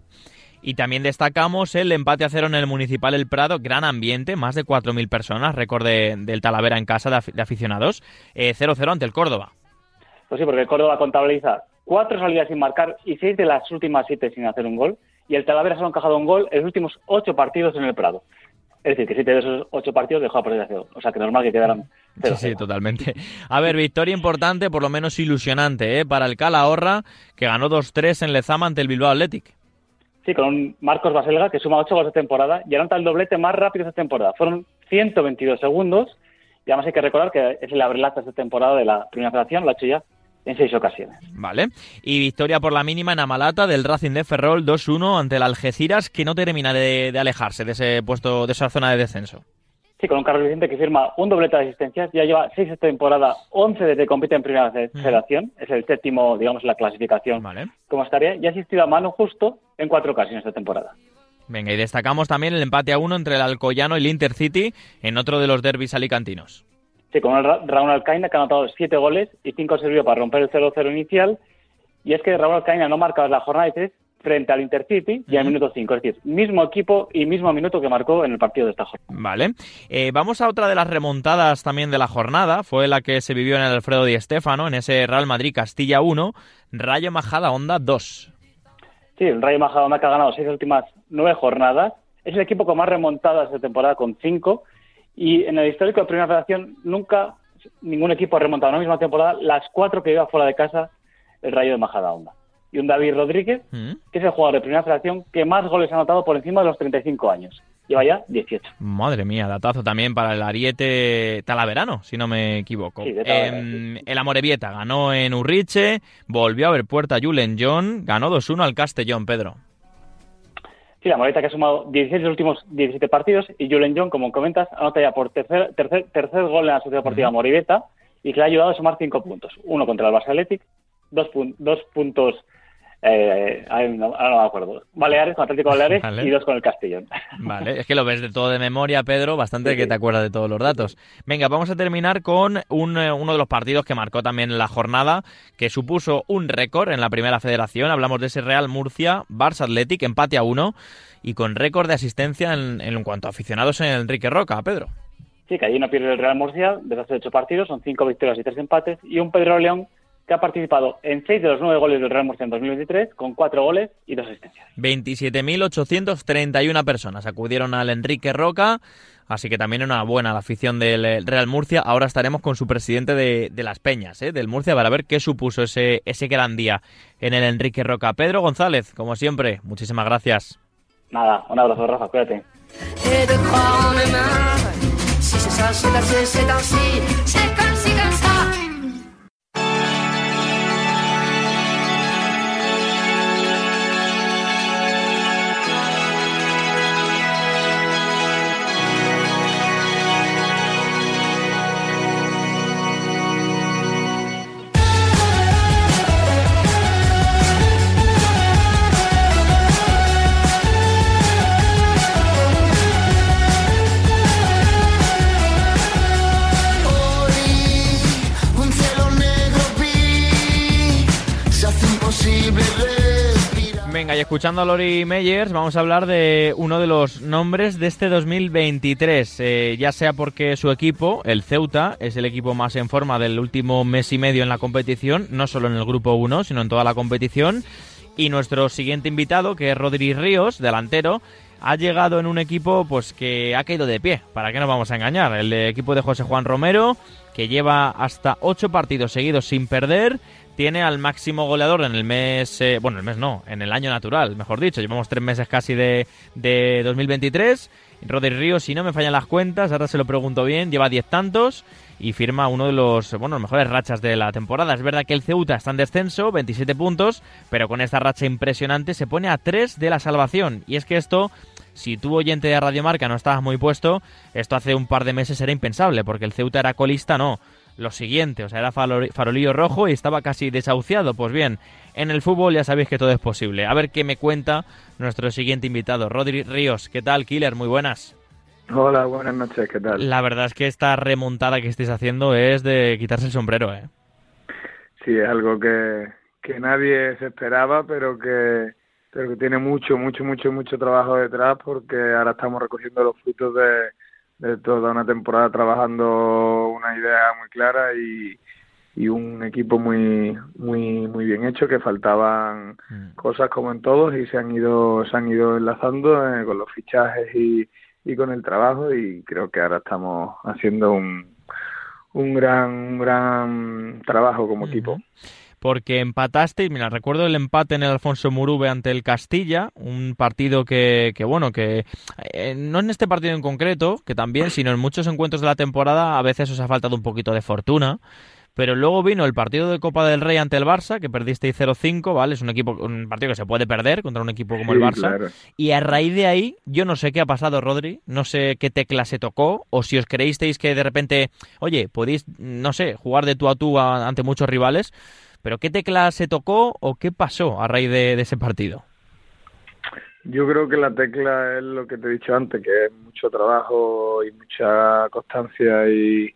Y también destacamos el empate a cero en el Municipal El Prado, gran ambiente, más de 4.000 personas, récord de- del Talavera en casa de, afi- de aficionados, eh, 0-0 ante el Córdoba. Pues sí, porque el Córdoba contabiliza cuatro salidas sin marcar y seis de las últimas siete sin hacer un gol. Y el Talavera solo ha encajado un gol en los últimos ocho partidos en el Prado. Es decir, que siete de esos ocho partidos dejó a perder a cero. O sea, que normal que quedaran Sí, cero. sí, totalmente. A ver, victoria importante, por lo menos ilusionante, ¿eh? para el Calahorra, que ganó 2-3 en Lezama ante el Bilbao Athletic. Sí, con un Marcos Baselga que suma 8 goles de temporada y anota el doblete más rápido esta temporada. Fueron 122 segundos y además hay que recordar que es el abrelata esta temporada de la primera federación, lo ha hecho ya en seis ocasiones. Vale. Y victoria por la mínima en Amalata del Racing de Ferrol 2-1 ante el Algeciras, que no termina de, de alejarse de ese puesto, de esa zona de descenso. Sí, con un Carlos Vicente que firma un doblete de asistencias, ya lleva seis esta temporada, 11 desde que compite en primera fe- federación, es el séptimo, digamos, en la clasificación Vale. como estaría, y ha asistido a mano justo en cuatro ocasiones esta temporada. Venga, y destacamos también el empate a uno entre el Alcoyano y el Intercity en otro de los derbis alicantinos. Sí, con Raúl Alcaina que ha anotado siete goles y cinco sirvió para romper el 0-0 inicial. Y es que Raúl Alcaina no marcaba la jornada de tres frente al Intercity y al minuto 5. Es decir, mismo equipo y mismo minuto que marcó en el partido de esta jornada. Vale. Eh, vamos a otra de las remontadas también de la jornada. Fue la que se vivió en el Alfredo Di Stéfano, en ese Real Madrid Castilla 1, Rayo Majada Onda 2. Sí, el Rayo Majadahonda que ha ganado seis últimas nueve jornadas. Es el equipo con más remontadas de temporada con cinco. Y en el histórico de Primera Federación nunca ningún equipo ha remontado en la misma temporada las cuatro que iba fuera de casa el Rayo de Majadahonda. Y un David Rodríguez, Mm. que es el jugador de Primera Federación que más goles ha anotado por encima de los 35 años. Lleva ya 18. Madre mía, datazo también para el Ariete Talaverano, si no me equivoco. Sí, Em, el Amorebieta ganó en Urriche, volvió a ver puerta Julen John, ganó 2-1 al Castellón, Pedro. Sí, la Moreta que ha sumado 16 de los últimos 17 partidos y Julen John, como comentas, anota ya por tercer, tercer, tercer gol en la Sociedad Deportiva Moribeta y que le ha ayudado a sumar 5 puntos. Uno contra el Barça Athletic, dos, pun- dos puntos, eh, ay, no, ahora no me acuerdo, Baleares, con Atlético Baleares Vale. y dos con el Castellón. Vale, es que lo ves de todo de memoria, Pedro, bastante Sí, que sí. te acuerdas de todos los datos. Venga, vamos a terminar con un, eh, uno de los partidos que marcó también la jornada, que supuso un récord en la primera federación. Hablamos de ese Real Murcia, Barça Athletic, empate a uno, y con récord de asistencia en, en cuanto a aficionados en Enrique Roca, Pedro. Sí, que allí no pierde el Real Murcia desde hace 8 partidos, son 5 victorias y 3 empates, y un Pedro León que ha participado en 6 de los 9 goles del Real Murcia en 2023, con 4 goles y 2 asistencias. 27.831 personas acudieron al Enrique Roca, así que también enhorabuena a la afición del eh, Real Murcia. Ahora estaremos con su presidente de, de las Peñas, ¿eh? del Murcia, para ver qué supuso ese, ese gran día en el Enrique Roca. Pedro González, como siempre, muchísimas gracias. Nada, un abrazo, Rafa, cuídate. Venga, y escuchando a Lori Meyers, vamos a hablar de uno de los nombres de este 2023. Eh, ya sea porque su equipo, el Ceuta, es el equipo más en forma del último mes y medio en la competición, no solo en el grupo 1, sino en toda la competición. Y nuestro siguiente invitado, que es Rodri Ríos, delantero, ha llegado en un equipo pues que ha caído de pie. ¿Para qué nos vamos a engañar? El equipo de José Juan Romero, que lleva hasta ocho partidos seguidos sin perder tiene al máximo goleador en el mes, eh, bueno, el mes no, en el año natural, mejor dicho. Llevamos tres meses casi de, de 2023. Rodri Ríos, si no me fallan las cuentas, ahora se lo pregunto bien, lleva diez tantos y firma uno de los bueno, mejores rachas de la temporada. Es verdad que el Ceuta está en descenso, 27 puntos, pero con esta racha impresionante se pone a 3 de la salvación. Y es que esto, si tú oyente de Radio Marca no estabas muy puesto, esto hace un par de meses era impensable, porque el Ceuta era colista, no lo siguiente, o sea, era farolillo rojo y estaba casi desahuciado. Pues bien, en el fútbol ya sabéis que todo es posible. A ver qué me cuenta nuestro siguiente invitado, Rodri Ríos. ¿Qué tal, Killer? Muy buenas. Hola, buenas noches, ¿qué tal? La verdad es que esta remontada que estáis haciendo es de quitarse el sombrero, ¿eh? Sí, es algo que, que nadie se esperaba, pero que, pero que tiene mucho, mucho, mucho, mucho trabajo detrás porque ahora estamos recogiendo los frutos de de toda una temporada trabajando una idea muy clara y, y un equipo muy muy muy bien hecho que faltaban mm. cosas como en todos y se han ido se han ido enlazando eh, con los fichajes y, y con el trabajo y creo que ahora estamos haciendo un un gran un gran trabajo como equipo porque empatasteis, mira, recuerdo el empate en el Alfonso Murube ante el Castilla, un partido que, que bueno, que eh, no en este partido en concreto, que también, sino en muchos encuentros de la temporada a veces os ha faltado un poquito de fortuna. Pero luego vino el partido de Copa del Rey ante el Barça, que perdisteis 0-5, ¿vale? Es un equipo, un partido que se puede perder contra un equipo como el Barça. Y a raíz de ahí, yo no sé qué ha pasado, Rodri, no sé qué tecla se tocó, o si os creísteis que de repente, oye, podéis, no sé, jugar de tú a tú ante muchos rivales, pero ¿qué tecla se tocó o qué pasó a raíz de, ese partido? Yo creo que la tecla es lo que te he dicho antes, que es mucho trabajo y mucha constancia y,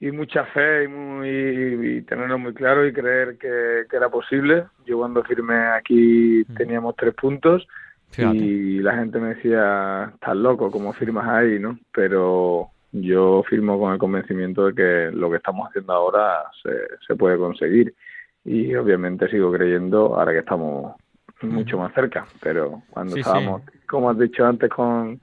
y mucha fe y, muy, tenerlo muy claro y creer que, era posible. Yo cuando firmé aquí teníamos tres puntos y la gente me decía, estás loco, ¿cómo firmas ahí? no Pero yo firmo con el convencimiento de que lo que estamos haciendo ahora se, se puede conseguir. Y obviamente sigo creyendo ahora que estamos mucho más cerca, pero cuando estábamos, como has dicho antes, con,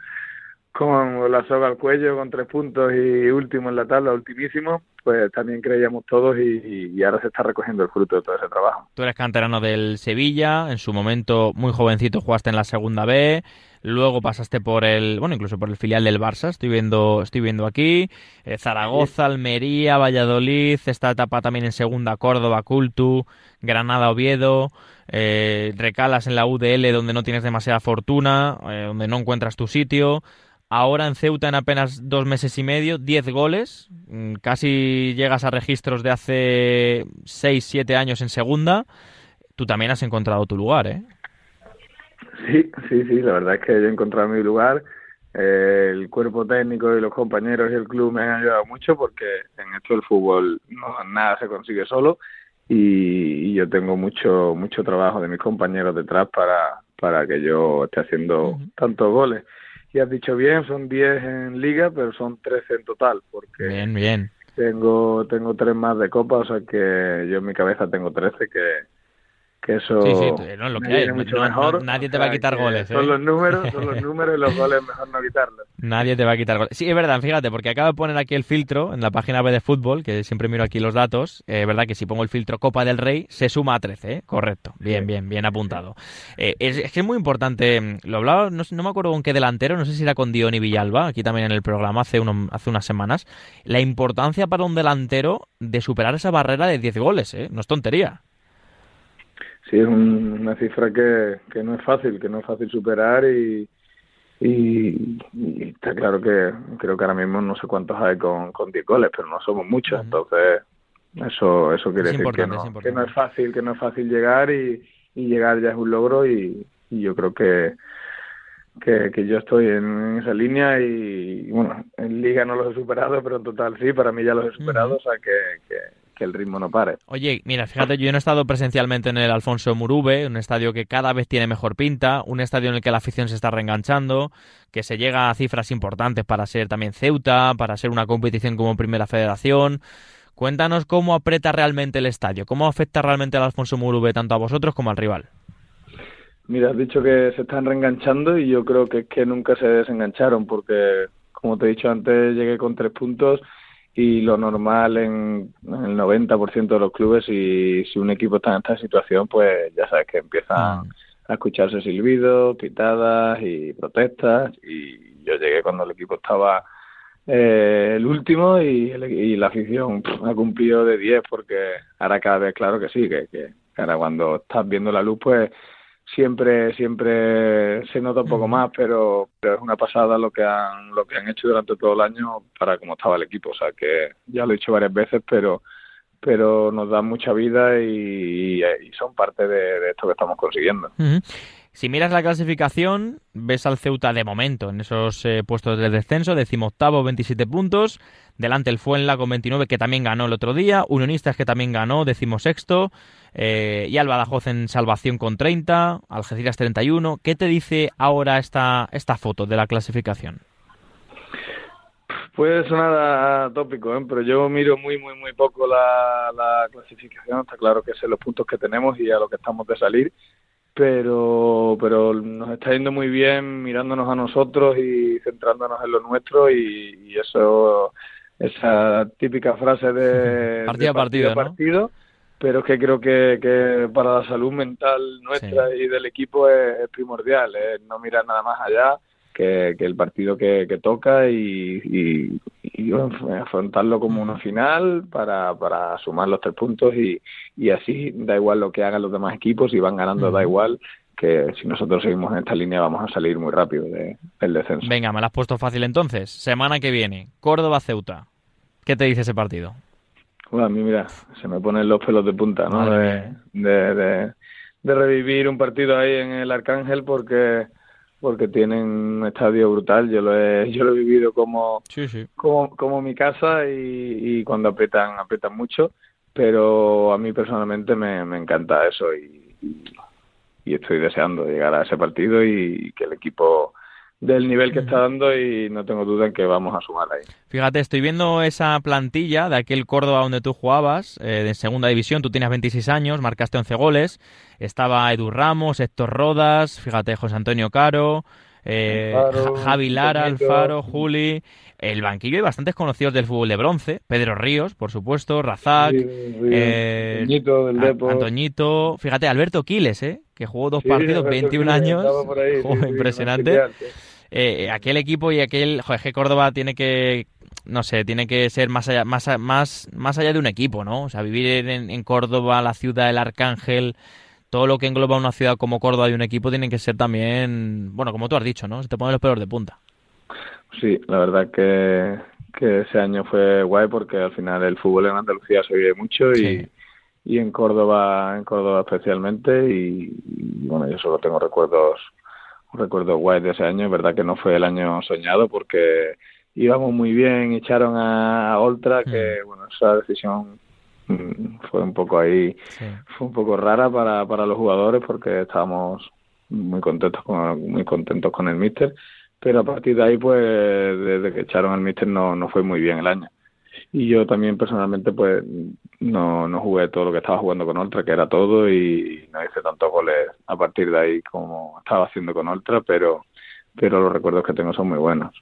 con la soga al cuello, con tres puntos y último en la tabla, ultimísimo, pues también creíamos todos y, y, ahora se está recogiendo el fruto de todo ese trabajo. Tú eres canterano del Sevilla, en su momento muy jovencito jugaste en la segunda B, luego pasaste por el, bueno, incluso por el filial del Barça, estoy viendo, estoy viendo aquí, eh, Zaragoza, Almería, Valladolid, esta etapa también en segunda, Córdoba, Cultu, Granada, Oviedo, eh, recalas en la UDL donde no tienes demasiada fortuna, eh, donde no encuentras tu sitio, Ahora en Ceuta en apenas dos meses y medio, 10 goles, mm, llegas a registros de hace 6, 7 años en segunda. Tú también has encontrado tu lugar, ¿eh? Sí, sí, sí, la verdad es que yo he encontrado mi lugar. Eh, el cuerpo técnico y los compañeros y el club me han ayudado mucho porque en esto del fútbol no, nada se consigue solo y, yo tengo mucho mucho trabajo de mis compañeros detrás para, para que yo esté haciendo tantos goles. Y has dicho bien, son 10 en liga, pero son 13 en total, porque bien, bien. Tengo tengo tres más de copa, o sea que yo en mi cabeza tengo 13 que que eso sí, sí, no, lo que hay. Mucho mejor. nadie te va a quitar goles. Son ¿eh? los números, son los números y los goles mejor no quitarlos. Nadie te va a quitar goles. Sí, es verdad, fíjate, porque acabo de poner aquí el filtro en la página web de fútbol, que siempre miro aquí los datos. Es verdad que si pongo el filtro Copa del Rey, se suma a 13, ¿eh? Correcto. Bien, bien, bien apuntado. Eh, es, que es muy importante, lo hablaba, no, no, me acuerdo con qué delantero, no sé si era con Diony Villalba, aquí también en el programa hace, uno, hace unas semanas, la importancia para un delantero de superar esa barrera de 10 goles, ¿eh? No es tontería sí es una cifra que, que no es fácil, que no es fácil superar y, y, está claro que creo que ahora mismo no sé cuántos hay con, con 10 goles, pero no somos muchos, entonces eso eso quiere decir que no, es que no es fácil, que no es fácil llegar y, y llegar ya es un logro y, y yo creo que que, que, yo estoy en esa línea y, bueno, en liga no los he superado, pero en total sí, para mí ya los he superado, o sea que, que el ritmo no pare. Oye, mira, fíjate, yo no he estado presencialmente en el Alfonso Murube, un estadio que cada vez tiene mejor pinta, un estadio en el que la afición se está reenganchando, que se llega a cifras importantes para ser también Ceuta, para ser una competición como Primera Federación. Cuéntanos cómo aprieta realmente el estadio, cómo afecta realmente al Alfonso Murube tanto a vosotros como al rival. Mira, has dicho que se están reenganchando y yo creo que es que nunca se desengancharon porque, como te he dicho antes, llegué con tres puntos y lo normal en, en el 90% de los clubes, y si un equipo está en esta situación, pues ya sabes que empiezan a escucharse silbidos, pitadas y protestas y yo llegué cuando el equipo estaba eh, el último y, el- y la afición pff, ha cumplido de 10 porque ahora cada vez claro que sí, que, que ahora cuando estás viendo la luz pues siempre siempre se nota un poco más pero, pero es una pasada lo que han lo que han hecho durante todo el año para cómo estaba el equipo. O sea que ya lo he dicho varias veces pero pero nos dan mucha vida y, y son parte de, de esto que estamos consiguiendo. Si miras la clasificación, ves al Ceuta de momento en esos eh, puestos de descenso, decimoctavo, 27 puntos. Delante el Fuenla con 29, que también ganó el otro día. Unionistas, que también ganó, decimosexto. Eh, y al Badajoz en salvación con 30. Algeciras 31. ¿Qué te dice ahora esta, esta foto de la clasificación? Puede sonar a tópico, ¿eh? pero yo miro muy, muy, muy poco la, la clasificación. Está claro que sé los puntos que tenemos y a lo que estamos de salir, pero, pero nos está yendo muy bien mirándonos a nosotros y centrándonos en lo nuestro y, y eso, esa típica frase de Partido a partido, pero es que creo que, que para la salud mental nuestra y del equipo es, es primordial, es no mirar nada más allá que, que el partido que, que toca y, y, y, bueno, afrontarlo como una final para, para sumar los tres puntos y, y así da igual lo que hagan los demás equipos, si van ganando da igual, que si nosotros seguimos en esta línea vamos a salir muy rápido de- del descenso. Venga, me la has puesto fácil entonces. Semana que viene, Córdoba-Ceuta. ¿Qué te dice ese partido? Bueno, a mí, mira, se me ponen los pelos de punta, ¿no? Madre De, de, de, de revivir un partido ahí en el Arcángel porque porque tienen un estadio brutal. Yo lo he, yo lo he vivido como, Sí, sí. como, como mi casa y, y cuando aprietan, aprietan mucho. Pero a mí personalmente me, me encanta eso y, y, y estoy deseando llegar a ese partido y que el equipo del nivel que está dando y no tengo duda en que vamos a sumar ahí. Fíjate, estoy viendo esa plantilla de aquel Córdoba donde tú jugabas, eh, de segunda división, tú tenías 26 años, marcaste 11 goles, estaba Edu Ramos, Héctor Rodas, fíjate, José Antonio Caro, eh, Alfaro, Javi Lara. Alfaro, Juli, el banquillo hay bastantes conocidos del fútbol de bronce, Pedro Ríos, por supuesto, Razak, Sí, eh, Antoñito del fíjate, Alberto Quiles, ¿eh? que jugó dos Sí, partidos, Alberto 21 Quiles, años, ahí, Joder, sí, impresionante. Sí. Eh, aquel equipo y aquel, joder, que Córdoba tiene que, no sé, tiene que ser más allá, más, más, más allá de un equipo, ¿no? O sea, vivir en, en Córdoba, la ciudad del Arcángel, todo lo que engloba una ciudad como Córdoba y un equipo tiene que ser también, bueno, como tú has dicho, ¿no? Se te ponen los pelos de punta. Sí, la verdad que, que ese año fue guay porque al final el fútbol en Andalucía se vive mucho y, y en Córdoba, en Córdoba especialmente y, y, bueno, yo solo tengo recuerdos recuerdos guays de ese año, es verdad que no fue el año soñado porque íbamos muy bien, echaron a, Oltra que bueno, esa decisión mm, fue un poco ahí fue un poco rara para, para los jugadores porque estábamos muy contentos con muy contentos con el míster pero a partir de ahí pues desde que echaron al míster no, no fue muy bien el año y yo también personalmente pues no, no jugué todo lo que estaba jugando con Ultra que era todo y no hice tantos goles a partir de ahí como estaba haciendo con Ultra pero pero los recuerdos que tengo son muy buenos.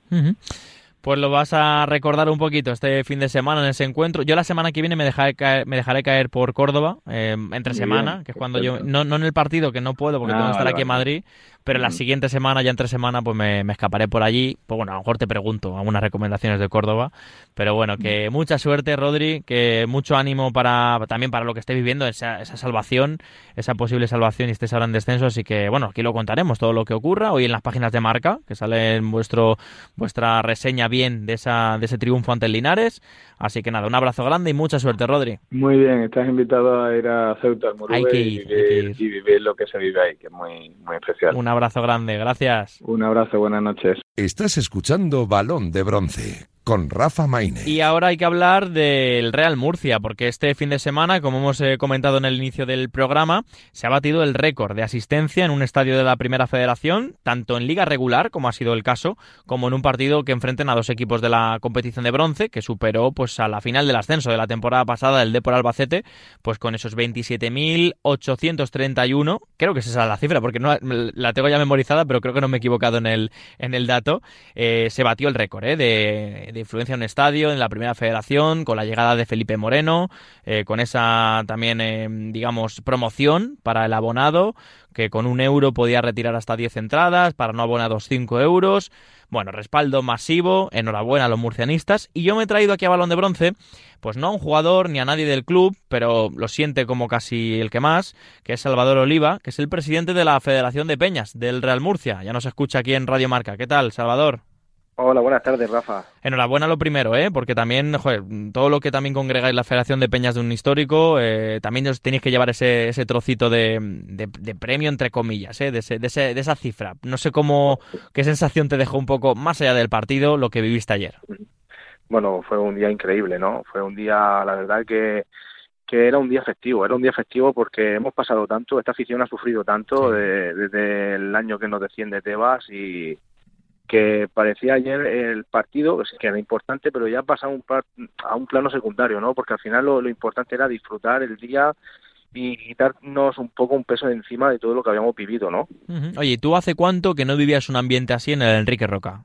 Pues lo vas a recordar un poquito este fin de semana en ese encuentro. Yo la semana que viene me dejaré caer, me dejaré caer por Córdoba, eh, entre semana, bien, que es cuando yo, no, no en el partido, que no puedo porque Ah, tengo que estar vale, aquí en. Madrid, pero la Mm. siguiente semana, ya entre semana, pues me, me escaparé por allí. Pues bueno, a lo mejor te pregunto algunas recomendaciones de Córdoba, pero bueno, Mm. que mucha suerte, Rodri, que mucho ánimo para también para lo que esté viviendo, esa, esa salvación, esa posible salvación y estés ahora en descenso, así que bueno, aquí lo contaremos, todo lo que ocurra, hoy en las páginas de marca, que sale en vuestro, vuestra reseña bien de, esa, de ese triunfo ante el Linares, así que nada, un abrazo grande y mucha suerte, Rodri. Muy bien, estás invitado a ir a Ceuta, al Murube, Hay que y, ir, hay vivir, que ir. y vivir lo que se vive ahí, que es muy, muy especial. Un abrazo grande, gracias. Un abrazo, buenas noches. Estás escuchando Balón de Bronce con Rafa Maine. Y ahora hay que hablar del Real Murcia, porque este fin de semana, como hemos eh, comentado en el inicio del programa, se ha batido el récord de asistencia en un estadio de la Primera Federación, tanto en liga regular, como ha sido el caso, como en un partido que enfrenten a dos equipos de la competición de bronce, que superó pues a la final del ascenso de la temporada pasada el Depor Albacete, pues con esos 27.831, creo que esa es la cifra, porque no la tengo ya memorizada, pero creo que no me he equivocado en el, en el dato, eh, se batió el récord eh, de de influencia en un estadio, en la primera federación, con la llegada de Felipe Moreno, eh, con esa también, eh, digamos, promoción para el abonado, que con un euro podía retirar hasta 10 entradas, para no abonados 5 euros. Bueno, respaldo masivo, enhorabuena a los murcianistas. Y yo me he traído aquí a Balón de Bronce, pues no a un jugador ni a nadie del club, pero lo siente como casi el que más, que es Salvador Oliva, que es el presidente de la Federación de Peñas del Real Murcia. Ya nos escucha aquí en Radio Marca. ¿Qué tal, Salvador? Hola, buenas tardes, Rafa. Enhorabuena lo primero, ¿eh? porque también, joder, todo lo que también congregáis la Federación de Peñas de un histórico, eh, también os tenéis que llevar ese, ese trocito de, de, de premio, entre comillas, ¿eh? de, ese, de, ese, de, esa cifra. No sé cómo, qué sensación te dejó un poco más allá del partido lo que viviste ayer. Bueno, fue un día increíble, ¿no? Fue un día, la verdad, que que era un día festivo, era un día festivo porque hemos pasado tanto, esta afición ha sufrido tanto sí. desde el año que nos desciende Tebas y, que parecía ayer el partido, que era importante, pero ya pasa a un, a un plano secundario, ¿no? Porque al final lo, lo, importante era disfrutar el día y quitarnos un poco un peso de encima de todo lo que habíamos vivido, ¿no? Uh -huh. Oye, ¿tú hace cuánto que no vivías un ambiente así en el Enrique Roca?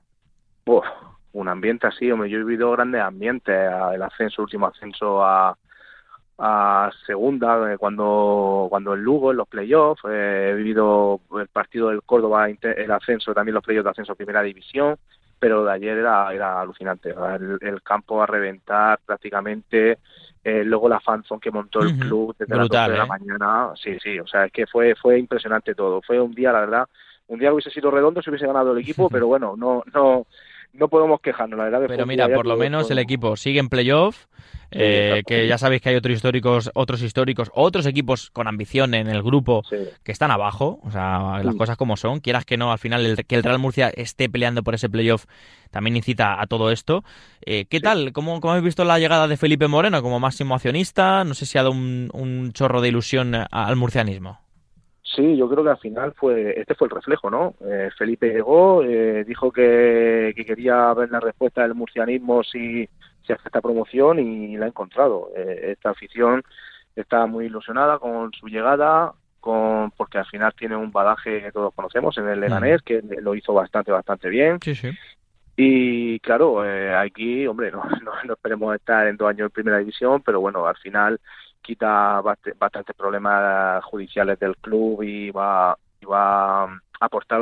Uf, un ambiente así, hombre, yo he vivido grandes ambientes, el ascenso, último ascenso a, a segunda cuando cuando el Lugo en los playoffs eh, he vivido el partido del Córdoba el ascenso también los playoffs de ascenso primera división pero de ayer era era alucinante el, el campo a reventar prácticamente eh, luego la fanzone que montó el club desde Brutal, las 12 de la ¿eh? mañana. Sí sí o sea es que fue fue impresionante todo. Fue un día la verdad un día hubiese sido redondo si hubiese ganado el equipo pero bueno no no no podemos quejarnos, la verdad. Pero mira, por lo menos el equipo sigue en playoff, eh, que ya sabéis que hay otros históricos, otros históricos, otros equipos con ambición en el grupo sí. que están abajo, o sea, las Sí. cosas como son, quieras que no, al final el, que el Real Murcia esté peleando por ese playoff también incita a todo esto. Eh, ¿Qué tal? ¿Cómo, ¿Cómo habéis visto la llegada de Felipe Moreno como máximo accionista? No sé si ha dado un, un chorro de ilusión al murcianismo. Sí, yo creo que al final fue este fue el reflejo, ¿no? Eh, Felipe llegó, eh, dijo que, que quería ver la respuesta del murcianismo si, si hace esta promoción y la ha encontrado. Eh, esta afición está muy ilusionada con su llegada, con porque al final tiene un badaje que todos conocemos en el Leganés, que lo hizo bastante, bastante bien. Sí, sí. Y claro, eh, aquí, hombre, no, no, no esperemos estar en dos años en primera división, pero bueno, al final quita bast- bastantes problemas judiciales del club y va, y va a aportar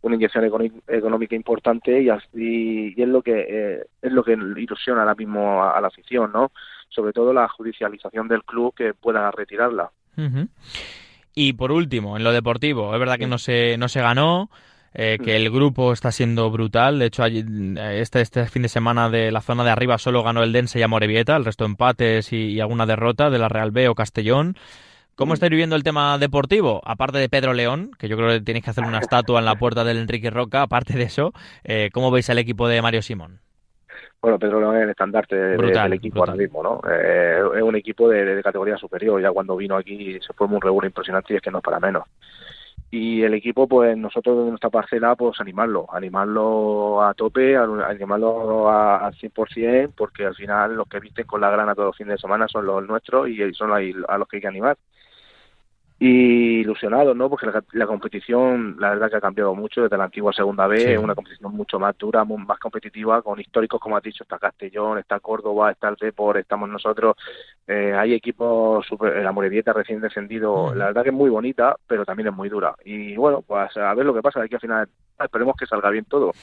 una inyección económica importante y, así- y es lo que eh, es lo que ilusiona ahora mismo a, a la afición, ¿no? Sobre todo la judicialización del club que pueda retirarla. Y por último, en lo deportivo, es verdad que no se, no se ganó, eh, que el grupo está siendo brutal. De hecho, allí- este, este fin de semana de la zona de arriba solo ganó el Dense y Amorebieta, el resto empates y, y alguna derrota de la Real B o Castellón. ¿Cómo estáis viviendo el tema deportivo? Aparte de Pedro León, que yo creo que tenéis que hacer una estatua en la puerta del Enrique Roca, aparte de eso, eh, ¿cómo veis al equipo de Mario Simón? Bueno, Pedro León es el estandarte de- Brutal, del equipo brutal. ahora mismo, ¿no? Eh, es un equipo de, de categoría superior. Ya cuando vino aquí se formó un revuelo impresionante y es que no es para menos. Y el equipo, pues nosotros de nuestra parcela, pues animarlo, animarlo a tope, animarlo a- al 100%, porque al final los que visten con la grana todos los fines de semana son los nuestros y son a los que hay que animar. Y ilusionado, ¿no? Porque la, la competición, la verdad que ha cambiado mucho desde la antigua Segunda B, Sí. es una competición mucho más dura, mu- más competitiva, con históricos, como has dicho, está Castellón, está Córdoba, está el Depor, estamos nosotros, eh, hay equipos, super, la Morevieta recién descendido, la verdad que es muy bonita, pero también es muy dura. Y bueno, pues a ver lo que pasa, de aquí al final, esperemos que salga bien todo.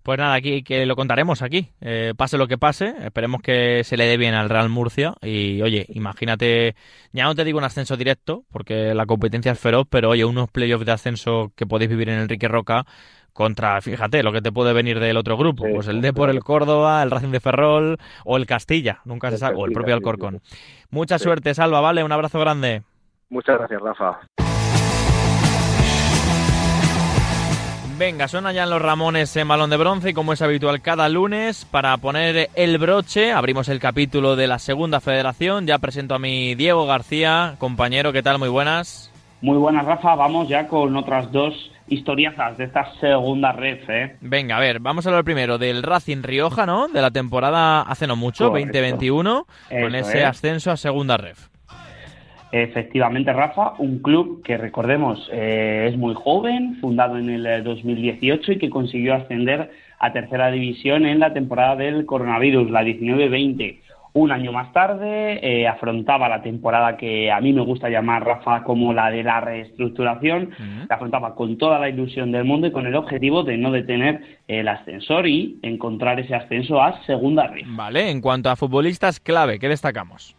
Pues nada, aquí que lo contaremos aquí. Eh, pase lo que pase, esperemos que se le dé bien al Real Murcia. Y oye, imagínate, ya no te digo un ascenso directo, porque la competencia es feroz, pero oye, unos playoffs de ascenso que podéis vivir en Enrique Roca contra, fíjate, lo que te puede venir del otro grupo. Sí, pues el Depor, claro. el Córdoba, el Racing de Ferrol o el Castilla, nunca se sabe, o el propio sí, sí, Alcorcón. Mucha suerte, Salva, ¿vale? Un abrazo grande. Muchas gracias, Rafa. Venga, suena ya en los Ramones en balón de bronce y como es habitual cada lunes, para poner el broche, abrimos el capítulo de la segunda federación. Ya presento a mi Diego García, compañero, ¿qué tal? Muy buenas. Muy buenas, Rafa. Vamos ya con otras dos historiazas de esta segunda red, ¿eh? Venga, a ver, vamos a hablar primero del Racing Rioja, ¿no? De la temporada hace no mucho, Correcto. 2021, con ese es. ascenso a segunda ref. Efectivamente, Rafa, un club que recordemos eh, es muy joven, fundado en el eh, 2018 y que consiguió ascender a tercera división en la temporada del coronavirus, la 19-20. Un año más tarde eh, afrontaba la temporada que a mí me gusta llamar, Rafa, como la de la reestructuración. La afrontaba con toda la ilusión del mundo y con el objetivo de no detener el ascensor y encontrar ese ascenso a segunda red. Vale, en cuanto a futbolistas clave, ¿qué destacamos?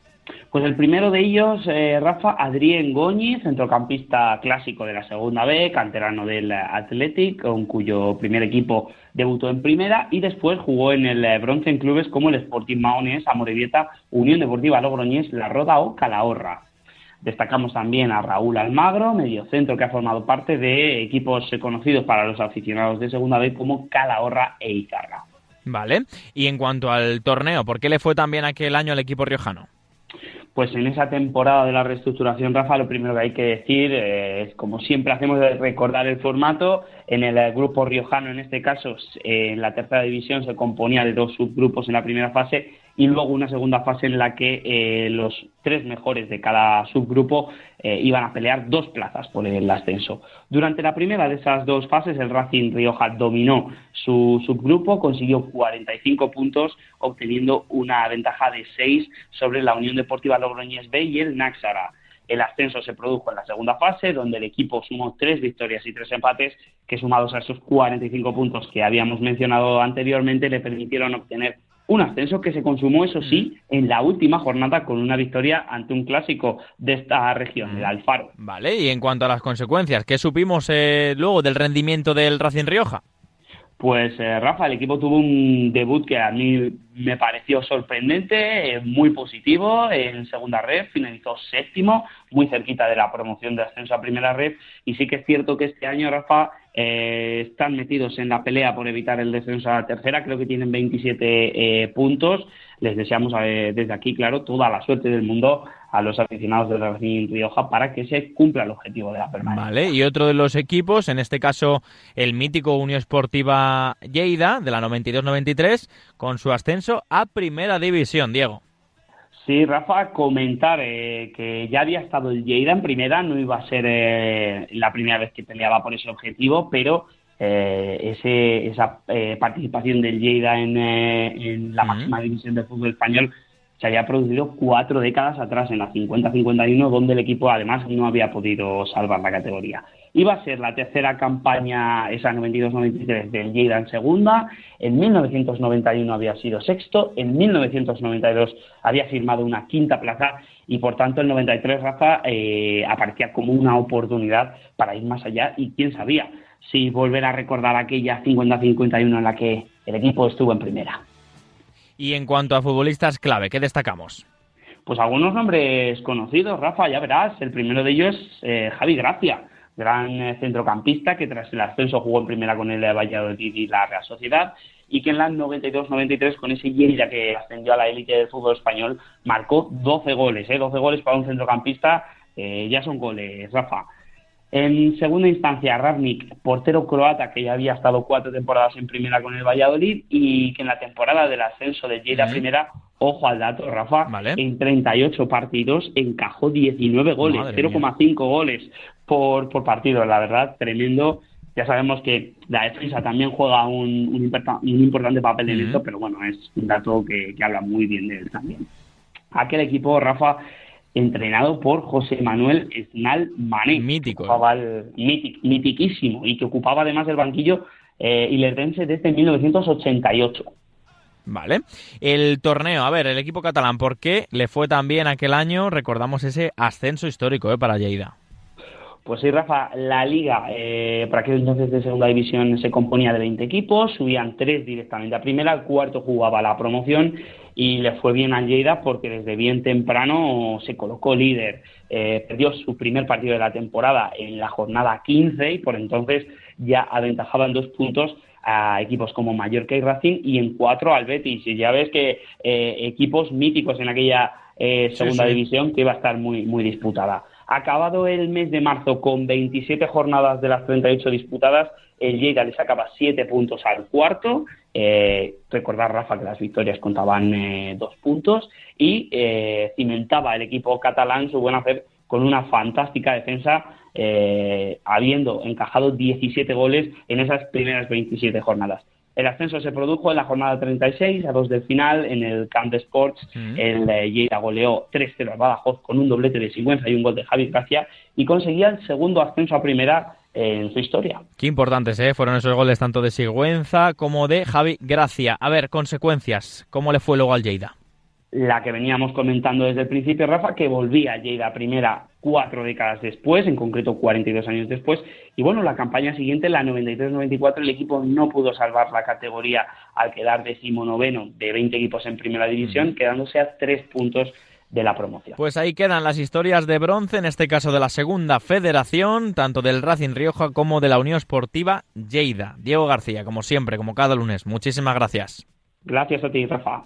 Pues el primero de ellos, eh, Rafa, Adrián Goñi, centrocampista clásico de la Segunda B, canterano del Athletic, con cuyo primer equipo debutó en primera y después jugó en el eh, bronce en clubes como el Sporting Maonés, Amorebieta, Unión Deportiva Logroñés, La Roda o Calahorra. Destacamos también a Raúl Almagro, mediocentro que ha formado parte de equipos conocidos para los aficionados de Segunda B como Calahorra e Izarra. Vale, y en cuanto al torneo, ¿por qué le fue tan bien aquel año al equipo riojano? Pues en esa temporada de la reestructuración, Rafa, lo primero que hay que decir eh, es, como siempre hacemos, recordar el formato. En el eh, grupo riojano, en este caso, eh, en la tercera división se componía de dos subgrupos en la primera fase y luego una segunda fase en la que los tres mejores de cada subgrupo eh, iban a pelear dos plazas por el ascenso. Durante la primera de esas dos fases, el Racing Rioja dominó su subgrupo, consiguió 45 puntos, obteniendo una ventaja de 6 sobre la Unión Deportiva Logroñés B y el Náxara. El ascenso se produjo en la segunda fase, donde el equipo sumó tres victorias y tres empates, que sumados a esos 45 puntos que habíamos mencionado anteriormente, le permitieron obtener un ascenso que se consumó, eso sí, en la última jornada con una victoria ante un clásico de esta región, el Alfaro. Vale, y en cuanto a las consecuencias, ¿qué supimos eh, luego del rendimiento del Racing Rioja? Pues eh, Rafa, el equipo tuvo un debut que a mí me pareció sorprendente, eh, muy positivo en segunda red, finalizó séptimo, muy cerquita de la promoción de ascenso a primera red y sí que es cierto que este año Rafa eh, están metidos en la pelea por evitar el descenso a la tercera, creo que tienen 27 eh, puntos, les deseamos eh, desde aquí, claro, toda la suerte del mundo a los aficionados del Racing Rioja para que se cumpla el objetivo de la permanencia. Vale, y otro de los equipos, en este caso el mítico Unión Esportiva Lleida, de la 92-93, con su ascenso a Primera División, Diego. Sí, Rafa, comentar eh, que ya había estado el Lleida en primera, no iba a ser eh, la primera vez que peleaba por ese objetivo, pero eh, ese, esa eh, participación del Lleida en, en la máxima división del fútbol español se había producido cuatro décadas atrás, en la 50-51, donde el equipo además no había podido salvar la categoría. Iba a ser la tercera campaña, esa 92-93 del Lleida en segunda, en 1991 había sido sexto, en 1992 había firmado una quinta plaza y por tanto el 93 Rafa eh, aparecía como una oportunidad para ir más allá y quién sabía si volver a recordar aquella 50-51 en la que el equipo estuvo en primera. Y en cuanto a futbolistas clave, ¿qué destacamos? Pues algunos nombres conocidos, Rafa, ya verás. El primero de ellos es eh, Javi Gracia, gran eh, centrocampista que tras el ascenso jugó en primera con el eh, Valladolid y la Real Sociedad y que en la 92-93 con ese Lleida que ascendió a la élite del fútbol español marcó 12 goles, ¿eh? 12 goles para un centrocampista, eh, ya son goles, Rafa. En segunda instancia, Ravnik, portero croata que ya había estado cuatro temporadas en primera con el Valladolid y que en la temporada del ascenso de Lleida primera, ojo al dato, Rafa, en 38 partidos encajó 19 goles, Madre 0,5 goles por, por partido, la verdad, tremendo. Ya sabemos que la defensa también juega un, un, importa- un importante papel en esto, pero bueno, es un dato que, que habla muy bien de él también. Aquel equipo, Rafa, entrenado por José Manuel Esnal Mané. Mítico. ocupaba el- mític- mitiquísimo y que ocupaba además el banquillo eh, ilerdense desde 1988. Vale. El torneo, a ver, el equipo catalán, ¿por qué le fue tan bien aquel año? Recordamos ese ascenso histórico ¿eh? para Lleida. Pues sí, Rafa, la liga eh, para aquel entonces de segunda división se componía de 20 equipos, subían tres directamente a primera, el cuarto jugaba la promoción y le fue bien a Lleida porque desde bien temprano se colocó líder. Eh, perdió su primer partido de la temporada en la jornada 15 y por entonces ya aventajaban dos puntos a equipos como Mallorca y Racing y en cuatro al Betis. Y ya ves que eh, equipos míticos en aquella eh, segunda sí. división que iba a estar muy, muy disputada. Acabado el mes de marzo con 27 jornadas de las 38 disputadas, el Lleida le sacaba 7 puntos al cuarto. Eh, recordar, Rafa, que las victorias contaban eh, dos puntos y eh, cimentaba el equipo catalán su buen hacer con una fantástica defensa, habiendo encajado 17 goles en esas primeras 27 jornadas. El ascenso se produjo en la jornada 36, a dos del final, en el Camp de Sports. El eh, Lleida goleó 3-0 al Badajoz con un doblete de Sigüenza y un gol de Javi Gracia y conseguía el segundo ascenso a primera en su historia. Qué importantes ¿eh? fueron esos goles tanto de Sigüenza como de Javi Gracia. A ver, consecuencias. ¿Cómo le fue luego al Lleida? La que veníamos comentando desde el principio, Rafa, que volvía Lleida primera cuatro décadas después, en concreto 42 años después, y bueno, la campaña siguiente, la 93-94, el equipo no pudo salvar la categoría al quedar decimonoveno de 20 equipos en primera división, quedándose a tres puntos de la promoción. Pues ahí quedan las historias de bronce, en este caso de la segunda federación, tanto del Racing Rioja como de la Unión Esportiva Lleida. Diego García, como siempre, como cada lunes, muchísimas gracias. Gracias a ti, Rafa.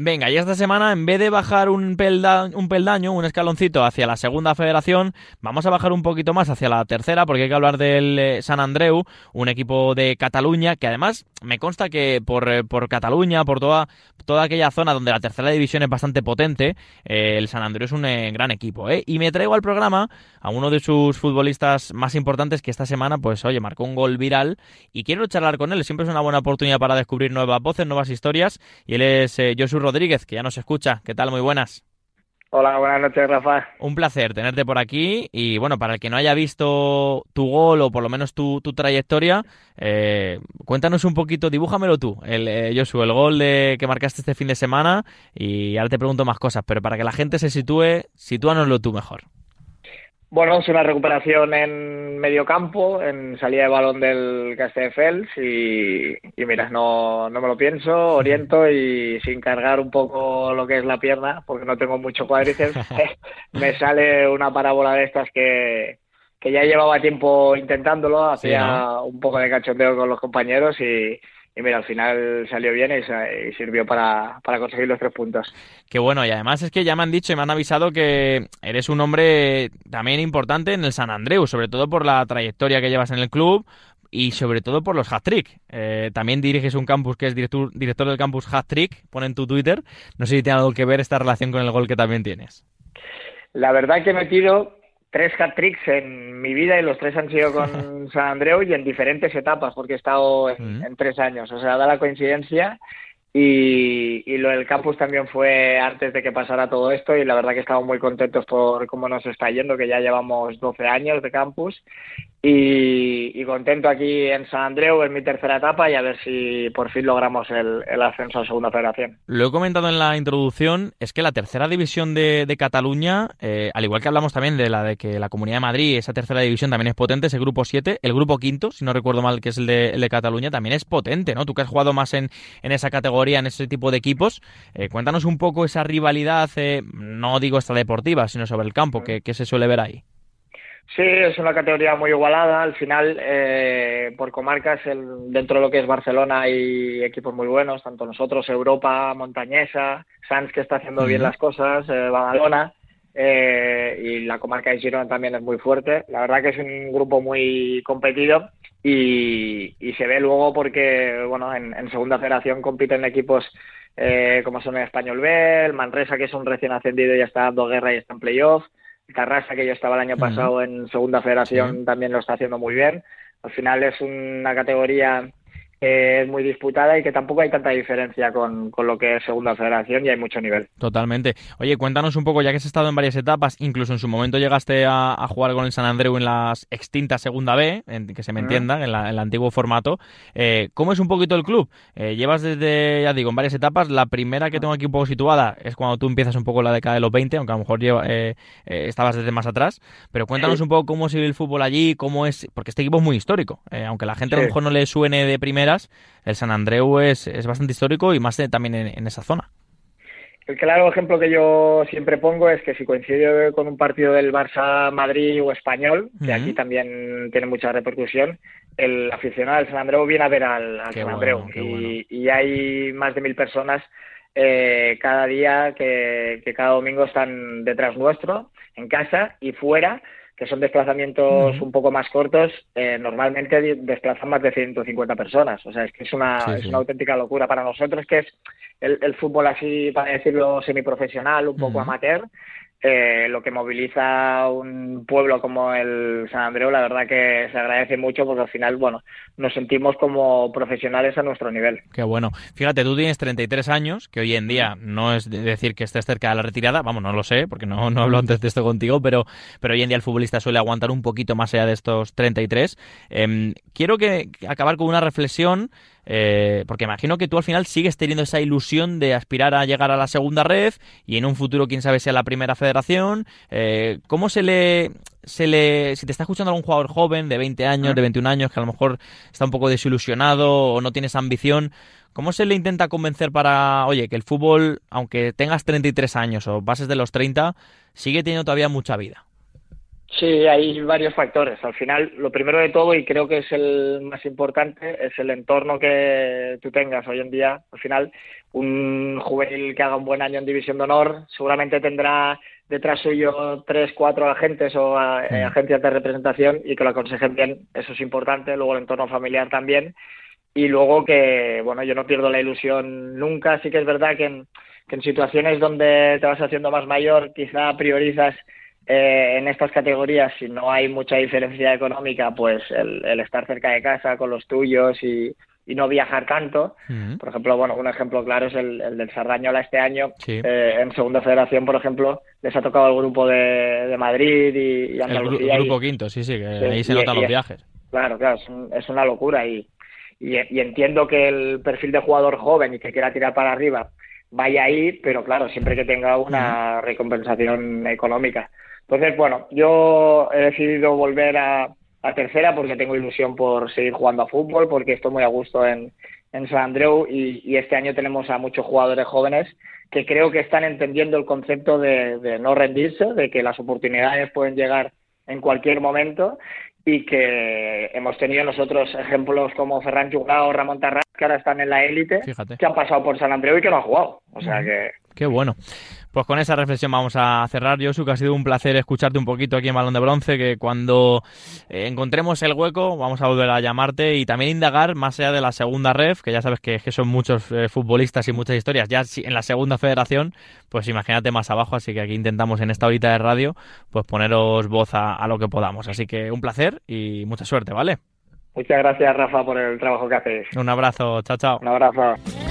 Venga, y esta semana, en vez de bajar un, pelda- un peldaño, un escaloncito hacia la segunda federación, vamos a bajar un poquito más hacia la tercera, porque hay que hablar del eh, San Andreu, un equipo de Cataluña, que además me consta que por, eh, por Cataluña, por toda, toda aquella zona donde la tercera división es bastante potente, eh, el San Andreu es un gran equipo. ¿eh? Y me traigo al programa a uno de sus futbolistas más importantes que esta semana, pues oye, marcó un gol viral y quiero charlar con él. Siempre es una buena oportunidad para descubrir nuevas voces, nuevas historias. Y él es Josu Rodríguez, que ya nos escucha. ¿Qué tal? Muy buenas. Hola, buenas noches, Rafa. Un placer tenerte por aquí y bueno, para el que no haya visto tu gol o por lo menos tu, tu trayectoria, eh, cuéntanos un poquito, dibújamelo tú, el, eh, Josu, el gol de, que marcaste este fin de semana y ahora te pregunto más cosas, pero para que la gente se sitúe, sitúanoslo tú mejor. Bueno, es una recuperación en medio campo, en salida de balón del Castelldefels y, y mira, no, no me lo pienso, oriento y sin cargar un poco lo que es la pierna, porque no tengo mucho cuádriceps, me sale una parábola de estas que, que ya llevaba tiempo intentándolo, Sí, hacía ¿no? un poco de cachondeo con los compañeros y, y mira, al final salió bien y, sirvió para, para conseguir los tres puntos. Qué bueno, y además es que ya me han dicho y me han avisado que eres un hombre también importante en el San Andreu, sobre todo por la trayectoria que llevas en el club y sobre todo por los hat-trick. Eh, también diriges un campus que es director, director del campus hat-trick, pone en tu Twitter. No sé si tiene algo que ver esta relación con el gol que también tienes. La verdad que he metido tres hat-tricks en mi vida y los tres han sido con San Andreu y en diferentes etapas porque he estado en, en tres años. O sea, da la coincidencia y, y lo del campus también fue antes de que pasara todo esto y la verdad que estamos muy contentos por cómo nos está yendo, que ya llevamos 12 años de campus y, contento aquí en San Andreu en mi tercera etapa y a ver si por fin logramos el, ascenso a segunda federación. Lo he comentado en la introducción, es que la tercera división de, de Cataluña, eh, al igual que hablamos también de la de que la Comunidad de Madrid, esa tercera división también es potente, ese grupo 7, el grupo quinto, si no recuerdo mal, que es el de, el de Cataluña, también es potente, ¿no? Tú que has jugado más en, en esa categoría, en ese tipo de equipos, eh, cuéntanos un poco esa rivalidad, eh, no digo extradeportiva, sino sobre el campo, que, que se suele ver ahí. Sí, es una categoría muy igualada. Al final, eh, por comarcas, el- dentro de lo que es Barcelona hay equipos muy buenos, tanto nosotros, Europa, Montañesa, Sans, que está haciendo bien las cosas, eh, Badalona, eh, y la comarca de Girona también es muy fuerte. La verdad que es un grupo muy competido y, y se ve luego porque, bueno, en, en segunda federación compiten equipos eh, como son el Español B, el Manresa, que es un recién ascendido y ya está dando guerra y está en playoff. Tarrasa, que yo estaba el año pasado en segunda federación, Sí. también lo está haciendo muy bien. Al final es una categoría que es muy disputada y que tampoco hay tanta diferencia con, con lo que es segunda federación y hay mucho nivel. Totalmente. Oye, cuéntanos un poco, ya que has estado en varias etapas, incluso en su momento llegaste a, a jugar con el San Andreu en las extintas Segunda B, en, que se me Ujú. entienda, en, la- en el antiguo formato. Eh, ¿Cómo es un poquito el club? Eh, llevas desde, ya digo, en varias etapas. La primera que tengo aquí un poco situada es cuando tú empiezas un poco la década de los 20, aunque a lo mejor lleva- eh, eh, estabas desde más atrás. Pero cuéntanos Sí. un poco cómo sigue el fútbol allí, cómo es, porque este equipo es muy histórico. Eh, aunque la gente a lo mejor no le suene de primeras, el San Andreu es, es bastante histórico y más también en- en esa zona. el claro ejemplo que yo siempre pongo es que si coincide con un partido del Barça Madrid o español, que aquí también tiene mucha repercusión, el aficionado del San Andreu viene a ver al, San bueno, Andreu. y, y hay más de mil personas eh, cada día que, que cada domingo están detrás nuestro, en casa y fuera, que son desplazamientos un poco más cortos, eh, normalmente desplazan más de 150 personas. O sea, es que es una, Sí, es sí. una auténtica locura para nosotros, que es el, el fútbol así, para decirlo, semiprofesional, un poco amateur. Eh, lo que moviliza un pueblo como el San Andreu, la verdad que se agradece mucho porque al final, bueno, nos sentimos como profesionales a nuestro nivel. Qué bueno. Fíjate, tú tienes 33 años, que hoy en día no es de- decir que estés cerca de la retirada, vamos, no lo sé, porque no, no hablo antes de esto contigo, pero, pero hoy en día el futbolista suele aguantar un poquito más allá de estos 33. Em, quiero que acabar con una reflexión, eh, porque imagino que tú al final sigues teniendo esa ilusión de aspirar a llegar a la segunda red y en un futuro, quién sabe, sea la primera federación. Eh, ¿Cómo se le, se le, si te está escuchando algún jugador joven de 20 años, de 21 años, que a lo mejor está un poco desilusionado o no tiene esa ambición, ¿cómo se le intenta convencer para, oye, que el fútbol, aunque tengas 33 años o pases de los 30, sigue teniendo todavía mucha vida? Sí, hay varios factores. Al final, lo primero de todo, y creo que es el más importante, es el entorno que tú tengas hoy en día. Al final, un juvenil que haga un buen año en División de Honor seguramente tendrá detrás suyo tres, cuatro agentes o eh, agencias de representación y que lo aconsejen bien. Eso es importante. Luego el entorno familiar también. Y luego que, bueno, yo no pierdo la ilusión nunca. Sí que es verdad que en, que en situaciones donde te vas haciendo más mayor, quizá priorizas eh, en estas categorías, si no hay mucha diferencia económica, pues el, el estar cerca de casa con los tuyos y, y no viajar tanto. Por ejemplo, bueno, un ejemplo claro es el, el del Sardañola este año. Sí. Eh, en Segunda Federación, por ejemplo, les ha tocado el grupo de, de Madrid y, y El, gru- Andalucía. y- grupo quinto, sí, sí, que Sí, ahí se notan los viajes. Claro, claro, es, un- es una locura y, y, y entiendo que el perfil de jugador joven y que quiera tirar para arriba vaya ahí, pero claro, siempre que tenga una recompensación económica. Entonces, bueno, yo he decidido volver a, a tercera porque tengo ilusión por seguir jugando a fútbol, porque estoy muy a gusto en, en San Andreu y, y este año tenemos a muchos jugadores jóvenes que creo que están entendiendo el concepto de, de no rendirse, de que las oportunidades pueden llegar en cualquier momento y que hemos tenido nosotros ejemplos como Ferran Juglao o Ramón Tarrás que ahora están en la élite, que han pasado por San Andreu y que no han jugado. O sea que Qué bueno. Pues con esa reflexión vamos a cerrar, Josu, que ha sido un placer escucharte un poquito aquí en Balón de Bronce, que cuando eh, encontremos el hueco vamos a volver a llamarte y también indagar más allá de la segunda ref, que ya sabes que, que son muchos eh, futbolistas y muchas historias, ya en la segunda federación, pues imagínate más abajo, así que aquí intentamos en esta horita de radio pues poneros voz a, a lo que podamos. Así que un placer y mucha suerte, ¿vale? muchas gracias Rafa por el trabajo que hacéis. Un abrazo, chao, chao. Un abrazo.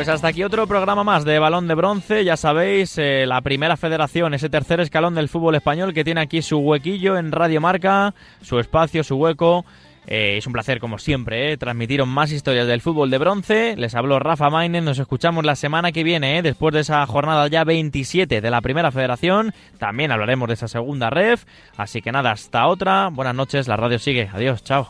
Pues hasta aquí otro programa más de Balón de Bronce. Ya sabéis, eh, la primera federación, ese tercer escalón del fútbol español que tiene aquí su huequillo en Radio Marca, su espacio, su hueco. Eh, es un placer, como siempre, eh, más historias del fútbol de bronce. Les habló Rafa Maínez. Nos escuchamos la semana que viene, eh, después de esa jornada ya 27 de la primera federación. También hablaremos de esa segunda ref. Así que nada, hasta otra. Buenas noches, la radio sigue. Adiós, chao.